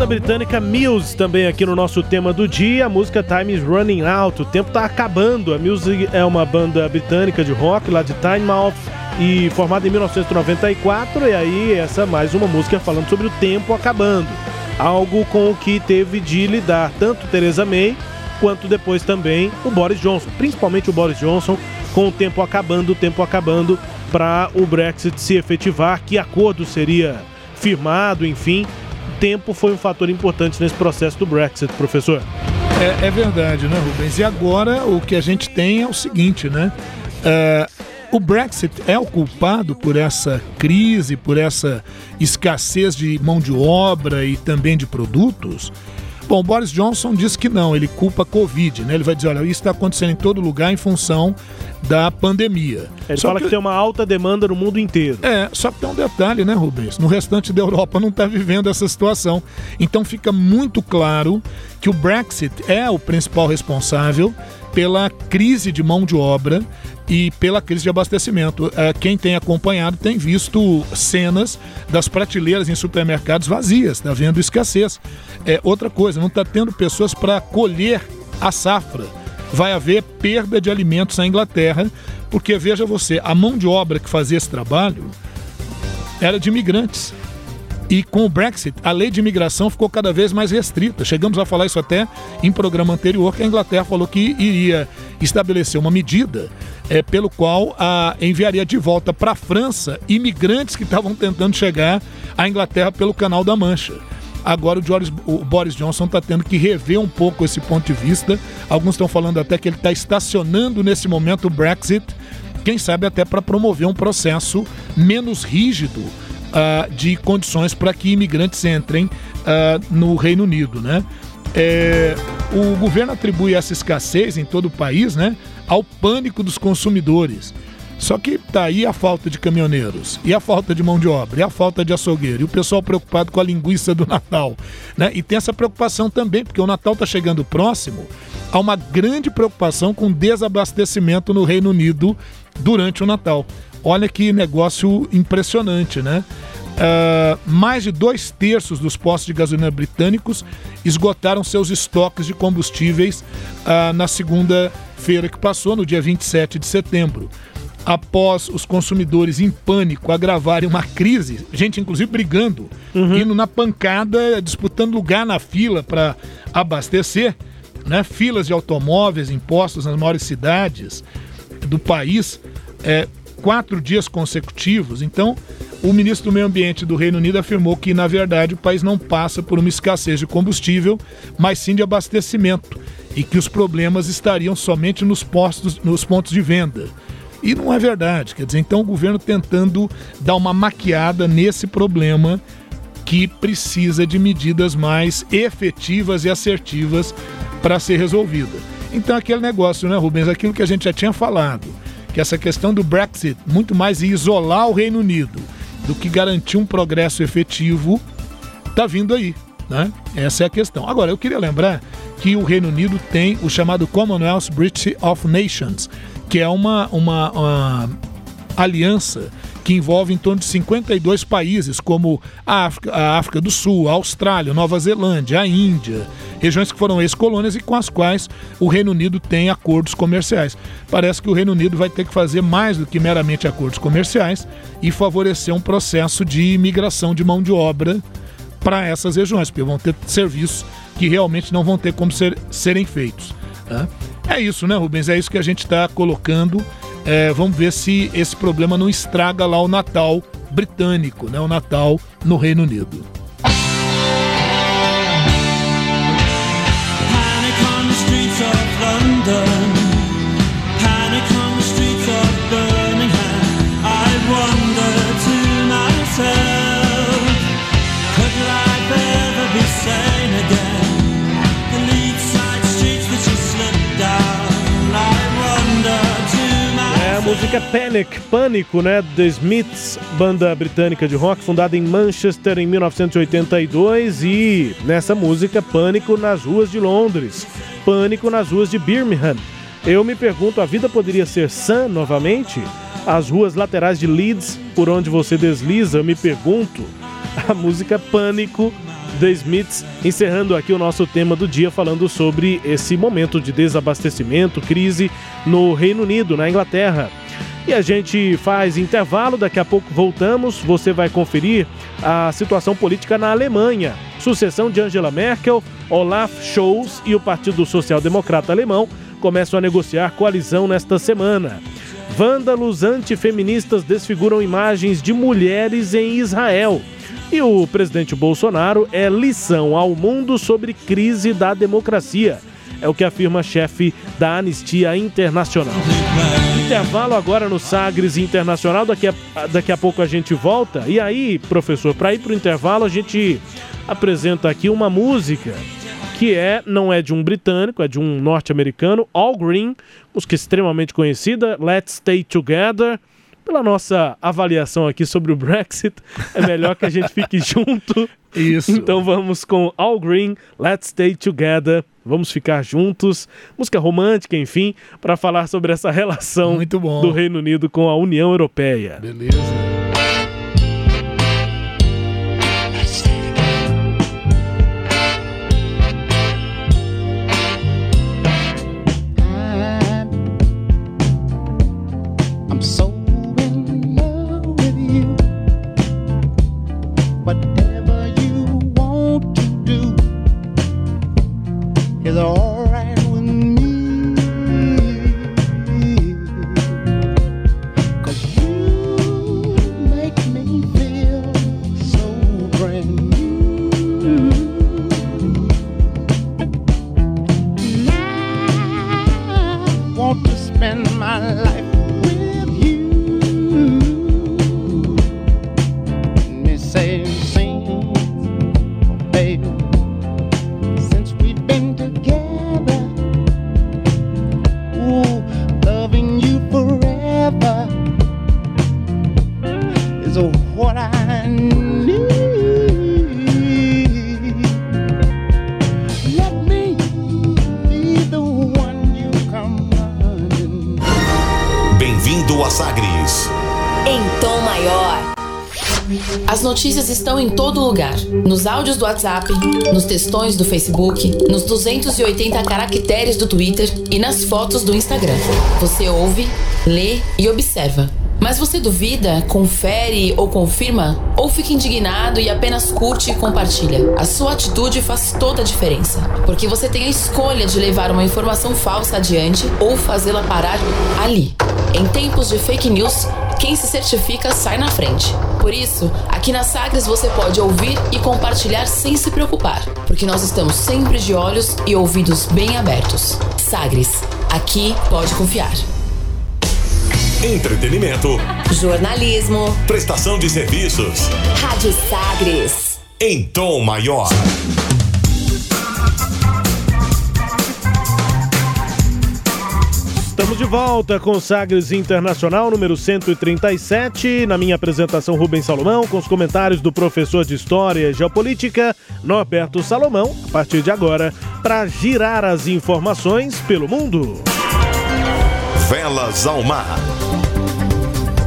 Banda britânica Muse também aqui no nosso tema do dia. A música Time is Running Out. O tempo tá acabando. A Muse é uma banda britânica de rock lá de Tynemouth e formada em 1994. E aí essa é mais uma música falando sobre o tempo acabando. Algo com o que teve de lidar tanto Theresa May quanto depois também o Boris Johnson, principalmente o Boris Johnson, com o tempo acabando, o tempo acabando para o Brexit se efetivar, que acordo seria firmado, enfim tempo foi um fator importante nesse processo do Brexit, professor. É, é verdade, né, Rubens? E agora o que a gente tem é o seguinte, né? Uh, o Brexit é o culpado por essa crise, por essa escassez de mão de obra e também de produtos? Bom, Boris Johnson diz que não, ele culpa a Covid, né? Ele vai dizer, olha, isso está acontecendo em todo lugar em função da pandemia. Ele só fala que... que... tem uma alta demanda no mundo inteiro. É, só que tem um detalhe, né, Rubens? No restante da Europa não está vivendo essa situação. Então fica muito claro que o Brexit é o principal responsável pela crise de mão de obra e pela crise de abastecimento. É, quem tem acompanhado tem visto cenas das prateleiras em supermercados vazias, está vendo escassez. É outra coisa, não está tendo pessoas para colher a safra. Vai haver perda de alimentos na Inglaterra, porque veja você, a mão de obra que fazia esse trabalho era de imigrantes. E com o Brexit, a lei de imigração ficou cada vez mais restrita. Chegamos a falar isso até em programa anterior, que a Inglaterra falou que iria estabelecer uma medida é, pelo qual a, enviaria de volta para a França imigrantes que estavam tentando chegar à Inglaterra pelo Canal da Mancha. Agora o, Boris, o Boris Johnson está tendo que rever um pouco esse ponto de vista. Alguns estão falando até que ele está estacionando nesse momento o Brexit, quem sabe até para promover um processo menos rígido uh, de condições para que imigrantes entrem uh, no Reino Unido, né? É, o governo atribui essa escassez em todo o país, né, ao pânico dos consumidores. Só que tá aí a falta de caminhoneiros, e a falta de mão de obra, e a falta de açougueiro, e o pessoal preocupado com a linguiça do Natal, né? E tem essa preocupação também, porque o Natal tá chegando próximo, há uma grande preocupação com desabastecimento no Reino Unido durante o Natal. Olha que negócio impressionante, né? Uh, mais de dois terços dos postos de gasolina britânicos esgotaram seus estoques de combustíveis uh, na segunda-feira que passou, no dia 27 de setembro. Após os consumidores em pânico agravarem uma crise, gente inclusive brigando, uhum. indo na pancada, disputando lugar na fila para abastecer, né? filas de automóveis impostos nas maiores cidades do país. É, quatro dias consecutivos. Então, o ministro do Meio Ambiente do Reino Unido afirmou que, na verdade, o país não passa por uma escassez de combustível, mas sim de abastecimento, e que os problemas estariam somente nos, postos, nos pontos de venda. E não é verdade, quer dizer, então o governo tentando dar uma maquiada nesse problema que precisa de medidas mais efetivas e assertivas para ser resolvida. Então, aquele negócio, né, Rubens? Aquilo que a gente já tinha falado que essa questão do Brexit muito mais isolar o Reino Unido do que garantir um progresso efetivo, está vindo aí. Né? Essa é a questão. Agora, eu queria lembrar que o Reino Unido tem o chamado Commonwealth British of Nations, que é uma, uma, uma aliança que envolve em torno de 52 países, como a África, a África do Sul, a Austrália, Nova Zelândia, a Índia, regiões que foram ex-colônias e com as quais o Reino Unido tem acordos comerciais. Parece que o Reino Unido vai ter que fazer mais do que meramente acordos comerciais e favorecer um processo de imigração de mão de obra para essas regiões, porque vão ter serviços que realmente não vão ter como ser, serem feitos. É isso, né, Rubens? É isso que a gente está colocando. É, vamos ver se esse problema não estraga lá o Natal britânico, né? O Natal no Reino Unido. London. Música Panic, Pânico, né? The Smiths, banda britânica de rock fundada em Manchester em 1982 e nessa música Pânico nas ruas de Londres, Pânico nas ruas de Birmingham. Eu me pergunto, a vida poderia ser sã novamente? As ruas laterais de Leeds, por onde você desliza, eu me pergunto. A música Pânico The Smiths, encerrando aqui o nosso tema do dia, falando sobre esse momento de desabastecimento, crise no Reino Unido, na Inglaterra. E a gente faz intervalo, daqui a pouco voltamos. Você vai conferir a situação política na Alemanha. Sucessão de Angela Merkel, Olaf Scholz e o Partido Social Democrata Alemão começam a negociar coalizão nesta semana. Vândalos antifeministas desfiguram imagens de mulheres em Israel. E o presidente Bolsonaro é lição ao mundo sobre crise da democracia. É o que afirma chefe da Anistia Internacional. Intervalo agora no Sagres Internacional. Daqui a, daqui a pouco a gente volta. E aí, professor, para ir para o intervalo, a gente apresenta aqui uma música que é não é de um britânico, é de um norte-americano, All Green, música extremamente conhecida, Let's Stay Together. Pela nossa avaliação aqui sobre o Brexit, é melhor que a gente fique junto. Isso. Então vamos com All Green, Let's Stay Together. Vamos ficar juntos. Música romântica, enfim, para falar sobre essa relação do Reino Unido com a União Europeia. Beleza. Áudios do WhatsApp, nos textões do Facebook, nos 280 caracteres do Twitter e nas fotos do Instagram. Você ouve, lê e observa. Mas você duvida, confere ou confirma? Ou fica indignado e apenas curte e compartilha? A sua atitude faz toda a diferença. Porque você tem a escolha de levar uma informação falsa adiante ou fazê-la parar ali. Em tempos de fake news, quem se certifica sai na frente. Por isso, aqui na Sagres você pode ouvir e compartilhar sem se preocupar, porque nós estamos sempre de olhos e ouvidos bem abertos. Sagres, aqui pode confiar. Entretenimento, Jornalismo, prestação de serviços Rádio Sagres. em tom maior. Estamos de volta com Sagres Internacional número 137. Na minha apresentação, Rubens Salomão, com os comentários do professor de História e Geopolítica, Norberto Salomão, a partir de agora, para girar as informações pelo mundo. Velas ao mar.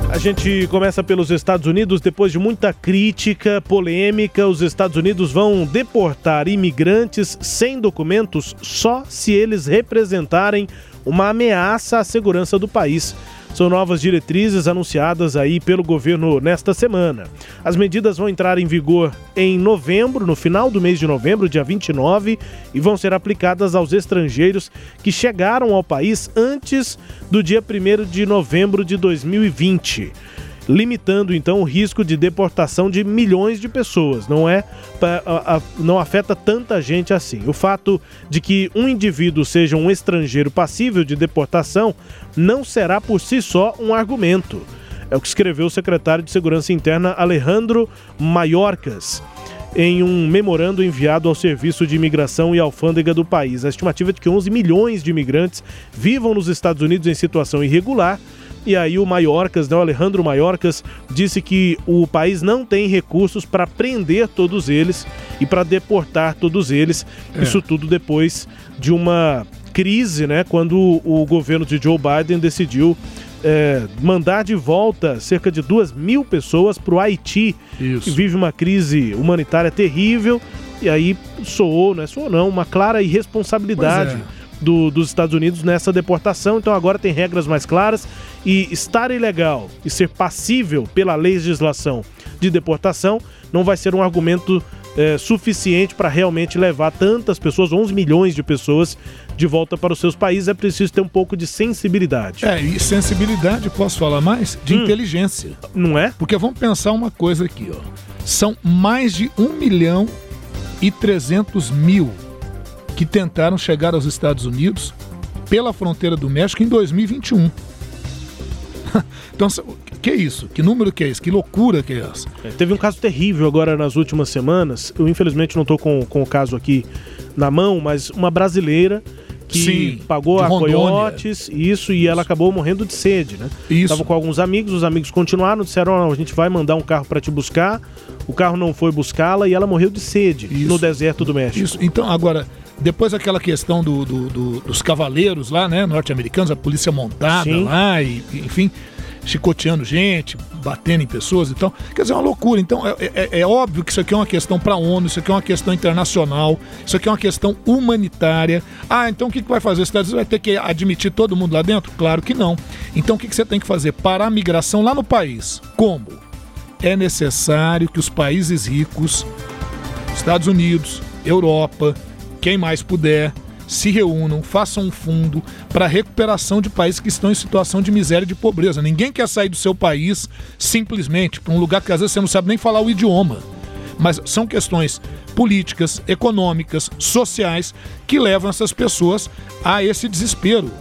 A gente começa pelos Estados Unidos. Depois de muita crítica, polêmica, os Estados Unidos vão deportar imigrantes sem documentos só se eles representarem uma ameaça à segurança do país. São novas diretrizes anunciadas aí pelo governo nesta semana. As medidas vão entrar em vigor em novembro, no final do mês de novembro, dia 29, e vão ser aplicadas aos estrangeiros que chegaram ao país antes do dia 1 de novembro de 2020 limitando então o risco de deportação de milhões de pessoas. Não é não afeta tanta gente assim. O fato de que um indivíduo seja um estrangeiro passível de deportação não será por si só um argumento. É o que escreveu o secretário de Segurança Interna Alejandro Mayorkas em um memorando enviado ao Serviço de Imigração e Alfândega do país. A estimativa é de que 11 milhões de imigrantes vivam nos Estados Unidos em situação irregular e aí o Maiorcas, né, o Alejandro Maiorcas, disse que o país não tem recursos para prender todos eles e para deportar todos eles. É. Isso tudo depois de uma crise, né, quando o governo de Joe Biden decidiu é, mandar de volta cerca de duas mil pessoas para o Haiti, que vive uma crise humanitária terrível. E aí soou, né? Soou não, uma clara irresponsabilidade é. do- dos Estados Unidos nessa deportação. Então agora tem regras mais claras e estar ilegal e ser passível pela legislação de deportação não vai ser um argumento é, suficiente para realmente levar tantas pessoas, 11 milhões de pessoas, de volta para os seus países. É preciso ter um pouco de sensibilidade. É, e sensibilidade, posso falar mais? De inteligência. Não é? Porque vamos pensar uma coisa aqui, ó. São mais de 1 milhão e 300 mil que tentaram chegar aos Estados Unidos pela fronteira do México em 2021. então, que isso? Que número que é esse? Que loucura que é essa? É, teve um caso terrível agora nas últimas semanas. Eu, infelizmente, não estou com, com o caso aqui na mão, mas uma brasileira que Sim, pagou a coiotes, isso, e ela acabou morrendo de sede, né? Isso. Tava com alguns amigos, os amigos continuaram, disseram: "Ó, a gente vai mandar um carro para te buscar. O carro não foi buscá-la e ela morreu de sede no deserto do México. Isso, então, agora, depois aquela questão do, do- do- dos cavaleiros lá, né, norte-americanos, a polícia montada Sim. lá, e, enfim, chicoteando gente, batendo em pessoas e tal. Quer dizer, é uma loucura. Então, é, é- é óbvio que isso aqui é uma questão para a ONU, isso aqui é uma questão internacional, isso aqui é uma questão humanitária. Ah, então o que, que vai fazer? Os Estados Unidos vai ter que admitir todo mundo lá dentro? Claro que não. Então, o que, que você tem que fazer? Parar a migração lá no país. Como? É necessário que os países ricos Estados Unidos, Europa, quem mais puder, se reúnam, façam um fundo para recuperação de países que estão em situação de miséria e de pobreza. Ninguém quer sair do seu país simplesmente para um lugar que às vezes você não sabe nem falar o idioma. Mas são questões políticas, econômicas, sociais que levam essas pessoas a esse desespero.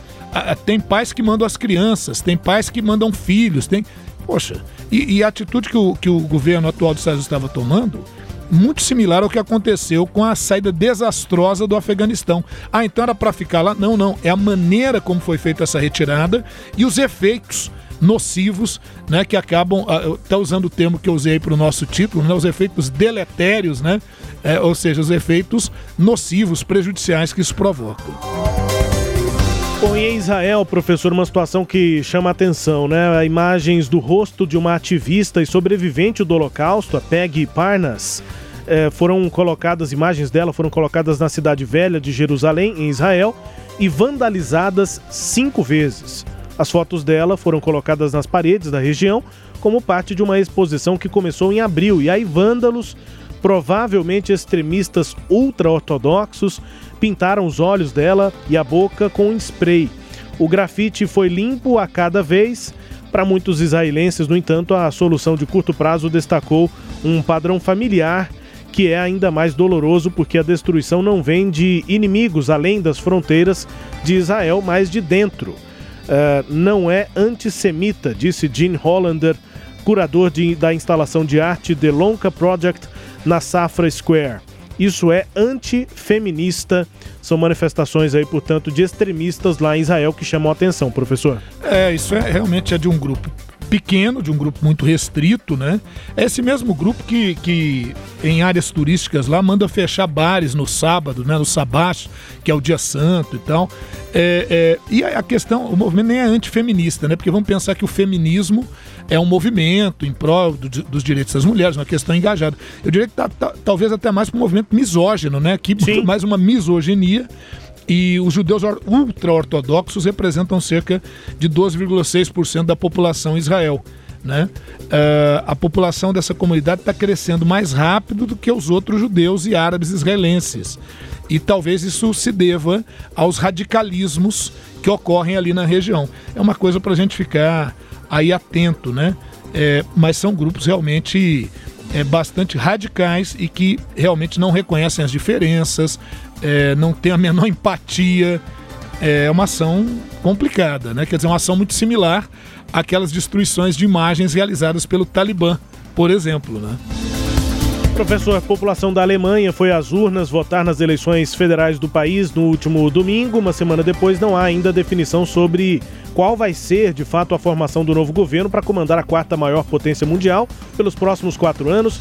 Tem pais que mandam as crianças, tem pais que mandam filhos, tem. Poxa, e, e a atitude que o, que o governo atual dos Estados Unidos estava tomando, muito similar ao que aconteceu com a saída desastrosa do Afeganistão. Ah, então era para ficar lá? Não, não. É a maneira como foi feita essa retirada e os efeitos nocivos, né, que acabam, ah, até usando o termo que eu usei para o nosso título, né, os efeitos deletérios, né, é, ou seja, os efeitos nocivos, prejudiciais que isso provoca. Bom, e em Israel, professor, uma situação que chama a atenção, né? Imagens do rosto de uma ativista e sobrevivente do Holocausto, a Peggy Parnas, eh, foram colocadas, imagens dela foram colocadas na cidade velha de Jerusalém, em Israel, e vandalizadas cinco vezes. As fotos dela foram colocadas nas paredes da região como parte de uma exposição que começou em abril, e aí vândalos provavelmente extremistas ultra-ortodoxos, pintaram os olhos dela e a boca com spray. O grafite foi limpo a cada vez. Para muitos israelenses, no entanto, a solução de curto prazo destacou um padrão familiar que é ainda mais doloroso porque a destruição não vem de inimigos além das fronteiras de Israel, mas de dentro. Eh, não é antissemita, disse Gene Hollander, curador de- da instalação de arte The Lonka Project na Safra Square. Isso é antifeminista. São manifestações aí, portanto, de extremistas lá em Israel que chamam a atenção, professor. É, isso é realmente é de um grupo pequeno, de um grupo muito restrito, né? É esse mesmo grupo que, que em áreas turísticas lá manda fechar bares no sábado, né? No sabás, que é o dia santo e tal. É, é, e a questão, o movimento nem é antifeminista, né? Porque vamos pensar que o feminismo é um movimento em prol do, dos direitos das mulheres, uma questão engajada. Eu diria que tá, tá, talvez até mais para um movimento misógino, né? Que mais uma misoginia. E os judeus or- ultra-ortodoxos representam cerca de 12,6% da população em Israel. Né? Ah, a população dessa comunidade está crescendo mais rápido do que os outros judeus e árabes israelenses. E talvez isso se deva aos radicalismos que ocorrem ali na região. É uma coisa para a gente ficar aí atento, né? É, mas são grupos realmente é, bastante radicais e que realmente não reconhecem as diferenças, é, não têm a menor empatia. É uma ação complicada, né? Quer dizer, uma ação muito similar àquelas destruições de imagens realizadas pelo Talibã, por exemplo, né? Professor, a população da Alemanha foi às urnas votar nas eleições federais do país no último domingo. Uma semana depois, não há ainda definição sobre qual vai ser, de fato, a formação do novo governo para comandar a quarta maior potência mundial pelos próximos quatro anos,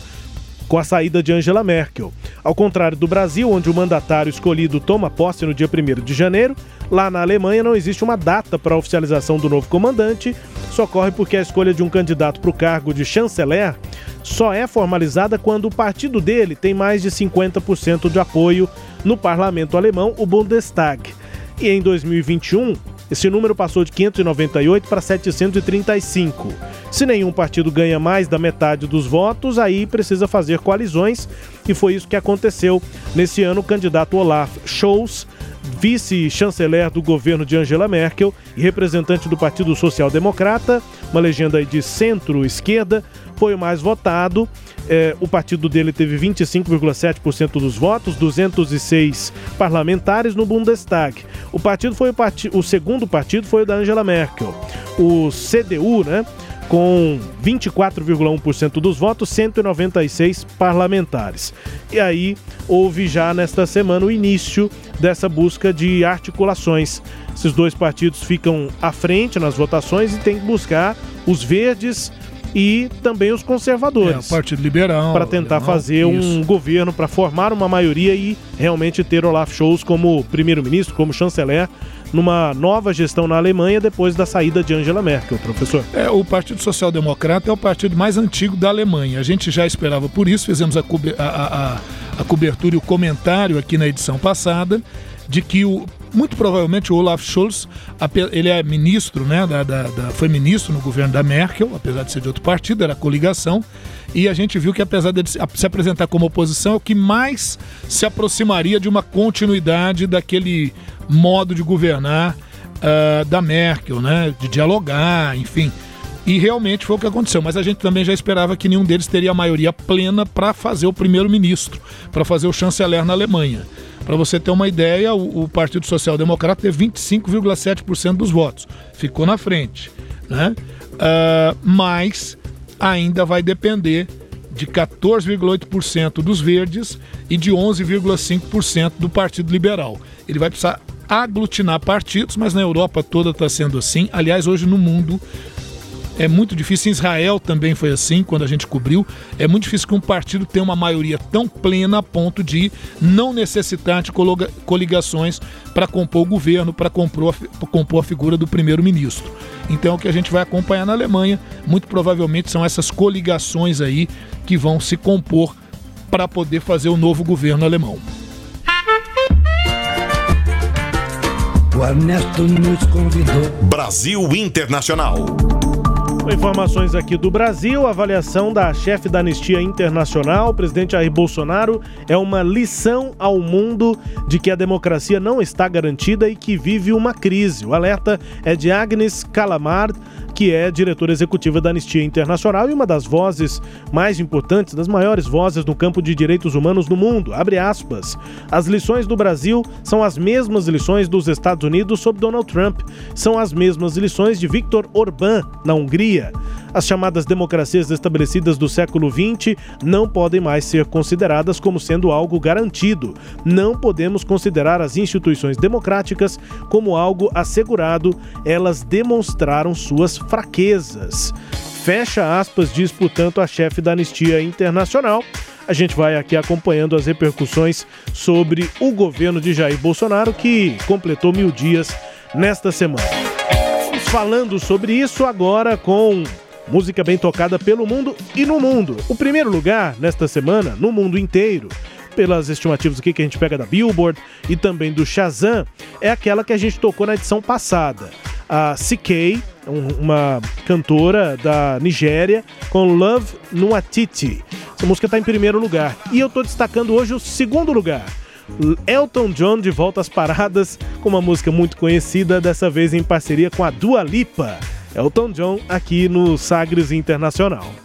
com a saída de Angela Merkel. Ao contrário do Brasil, onde o mandatário escolhido toma posse no dia 1 de janeiro, lá na Alemanha não existe uma data para a oficialização do novo comandante. Isso ocorre porque a escolha de um candidato para o cargo de chanceler só é formalizada quando o partido dele tem mais de 50% de apoio no parlamento alemão, o Bundestag. E em 2021, esse número passou de 598 para 735. Se nenhum partido ganha mais da metade dos votos, aí precisa fazer coalizões, e foi isso que aconteceu nesse ano. O candidato Olaf Scholz, vice-chanceler do governo de Angela Merkel e representante do Partido Social Democrata, uma legenda de centro-esquerda, foi o mais votado. É, o partido dele teve 25,7% dos votos, 206 parlamentares no Bundestag. O partido foi o, o segundo partido foi o da Angela Merkel. O CDU, né? Com 24,1% dos votos, 196 parlamentares. E aí houve já nesta semana o início dessa busca de articulações. Esses dois partidos ficam à frente nas votações e tem que buscar os verdes e também os conservadores. É, o Partido Liberal. Para tentar Alemão, fazer um isso. governo, para formar uma maioria e realmente ter Olaf Scholz como primeiro-ministro, como chanceler, numa nova gestão na Alemanha depois da saída de Angela Merkel, professor. É, o Partido Social Democrata é o partido mais antigo da Alemanha. A gente já esperava por isso, fizemos a- a- a- a cobertura e o comentário aqui na edição passada de que o, muito provavelmente o Olaf Scholz, ele é ministro, né, da, da- da- foi ministro no governo da Merkel, apesar de ser de outro partido, era coligação, e a gente viu que apesar de se se apresentar como oposição, é o que mais se aproximaria de uma continuidade daquele modo de governar ah, da Merkel, né, de dialogar, enfim. E realmente foi o que aconteceu, mas a gente também já esperava que nenhum deles teria a maioria plena para fazer o primeiro-ministro, para fazer o chanceler na Alemanha. Para você ter uma ideia, o, o Partido Social Democrata teve 25,7% dos votos, ficou na frente. Né? Ah, mas ainda vai depender de 14,8% dos verdes e de 11,5% do Partido Liberal. Ele vai precisar aglutinar partidos, mas na Europa toda está sendo assim. Aliás, hoje no mundo é muito difícil. Em Israel também foi assim, quando a gente cobriu. É muito difícil que um partido tenha uma maioria tão plena a ponto de não necessitar de coligações para compor o governo, para compor, compor a figura do primeiro-ministro. Então, o que a gente vai acompanhar na Alemanha, muito provavelmente são essas coligações aí que vão se compor para poder fazer o novo governo alemão. O Ernesto nos convidou. Brasil Internacional. Informações aqui do Brasil, avaliação da chefe da Anistia Internacional, presidente Jair Bolsonaro, é uma lição ao mundo de que a democracia não está garantida e que vive uma crise. O alerta é de Agnes Calamard, que é diretora executiva da Anistia Internacional e uma das vozes mais importantes, das maiores vozes no campo de direitos humanos no mundo. Abre aspas. As lições do Brasil são as mesmas lições dos Estados Unidos sob Donald Trump. São as mesmas lições de Viktor Orbán na Hungria pandemia. As chamadas democracias estabelecidas do século XX não podem mais ser consideradas como sendo algo garantido. Não podemos considerar as instituições democráticas como algo assegurado, elas demonstraram suas fraquezas. Fecha aspas, diz, portanto, a chefe da Anistia Internacional. A gente vai aqui acompanhando as repercussões sobre o governo de Jair Bolsonaro, que completou mil dias nesta semana. Falando sobre isso agora com música bem tocada pelo mundo e no mundo. O primeiro lugar nesta semana, no mundo inteiro, pelas estimativas aqui que a gente pega da Billboard e também do Shazam, é aquela que a gente tocou na edição passada. A CK, um- uma cantora da Nigéria, com Love Nuatiti. Essa música está em primeiro lugar. E eu estou destacando hoje o segundo lugar. Elton John de volta às paradas com uma música muito conhecida, dessa vez em parceria com a Dua Lipa. Elton John aqui no Sagres Internacional.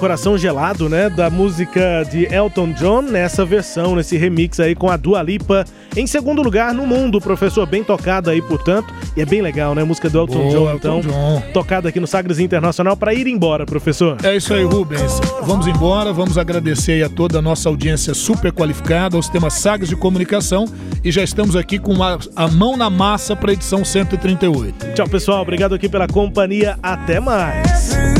Coração Gelado, né? Da música de Elton John, nessa versão, nesse remix aí com a Dua Lipa. Em segundo lugar no mundo, professor, bem tocada aí, portanto. E é bem legal, né? Música do Elton Boa, John, Elton então. John. Tocada aqui no Sagres Internacional para ir embora, professor. É isso aí, Rubens. Vamos embora, vamos agradecer aí a toda a nossa audiência super qualificada, aos temas Sagres de Comunicação e já estamos aqui com a, a mão na massa para a edição 138. Tchau, pessoal. Obrigado aqui pela companhia. Até mais.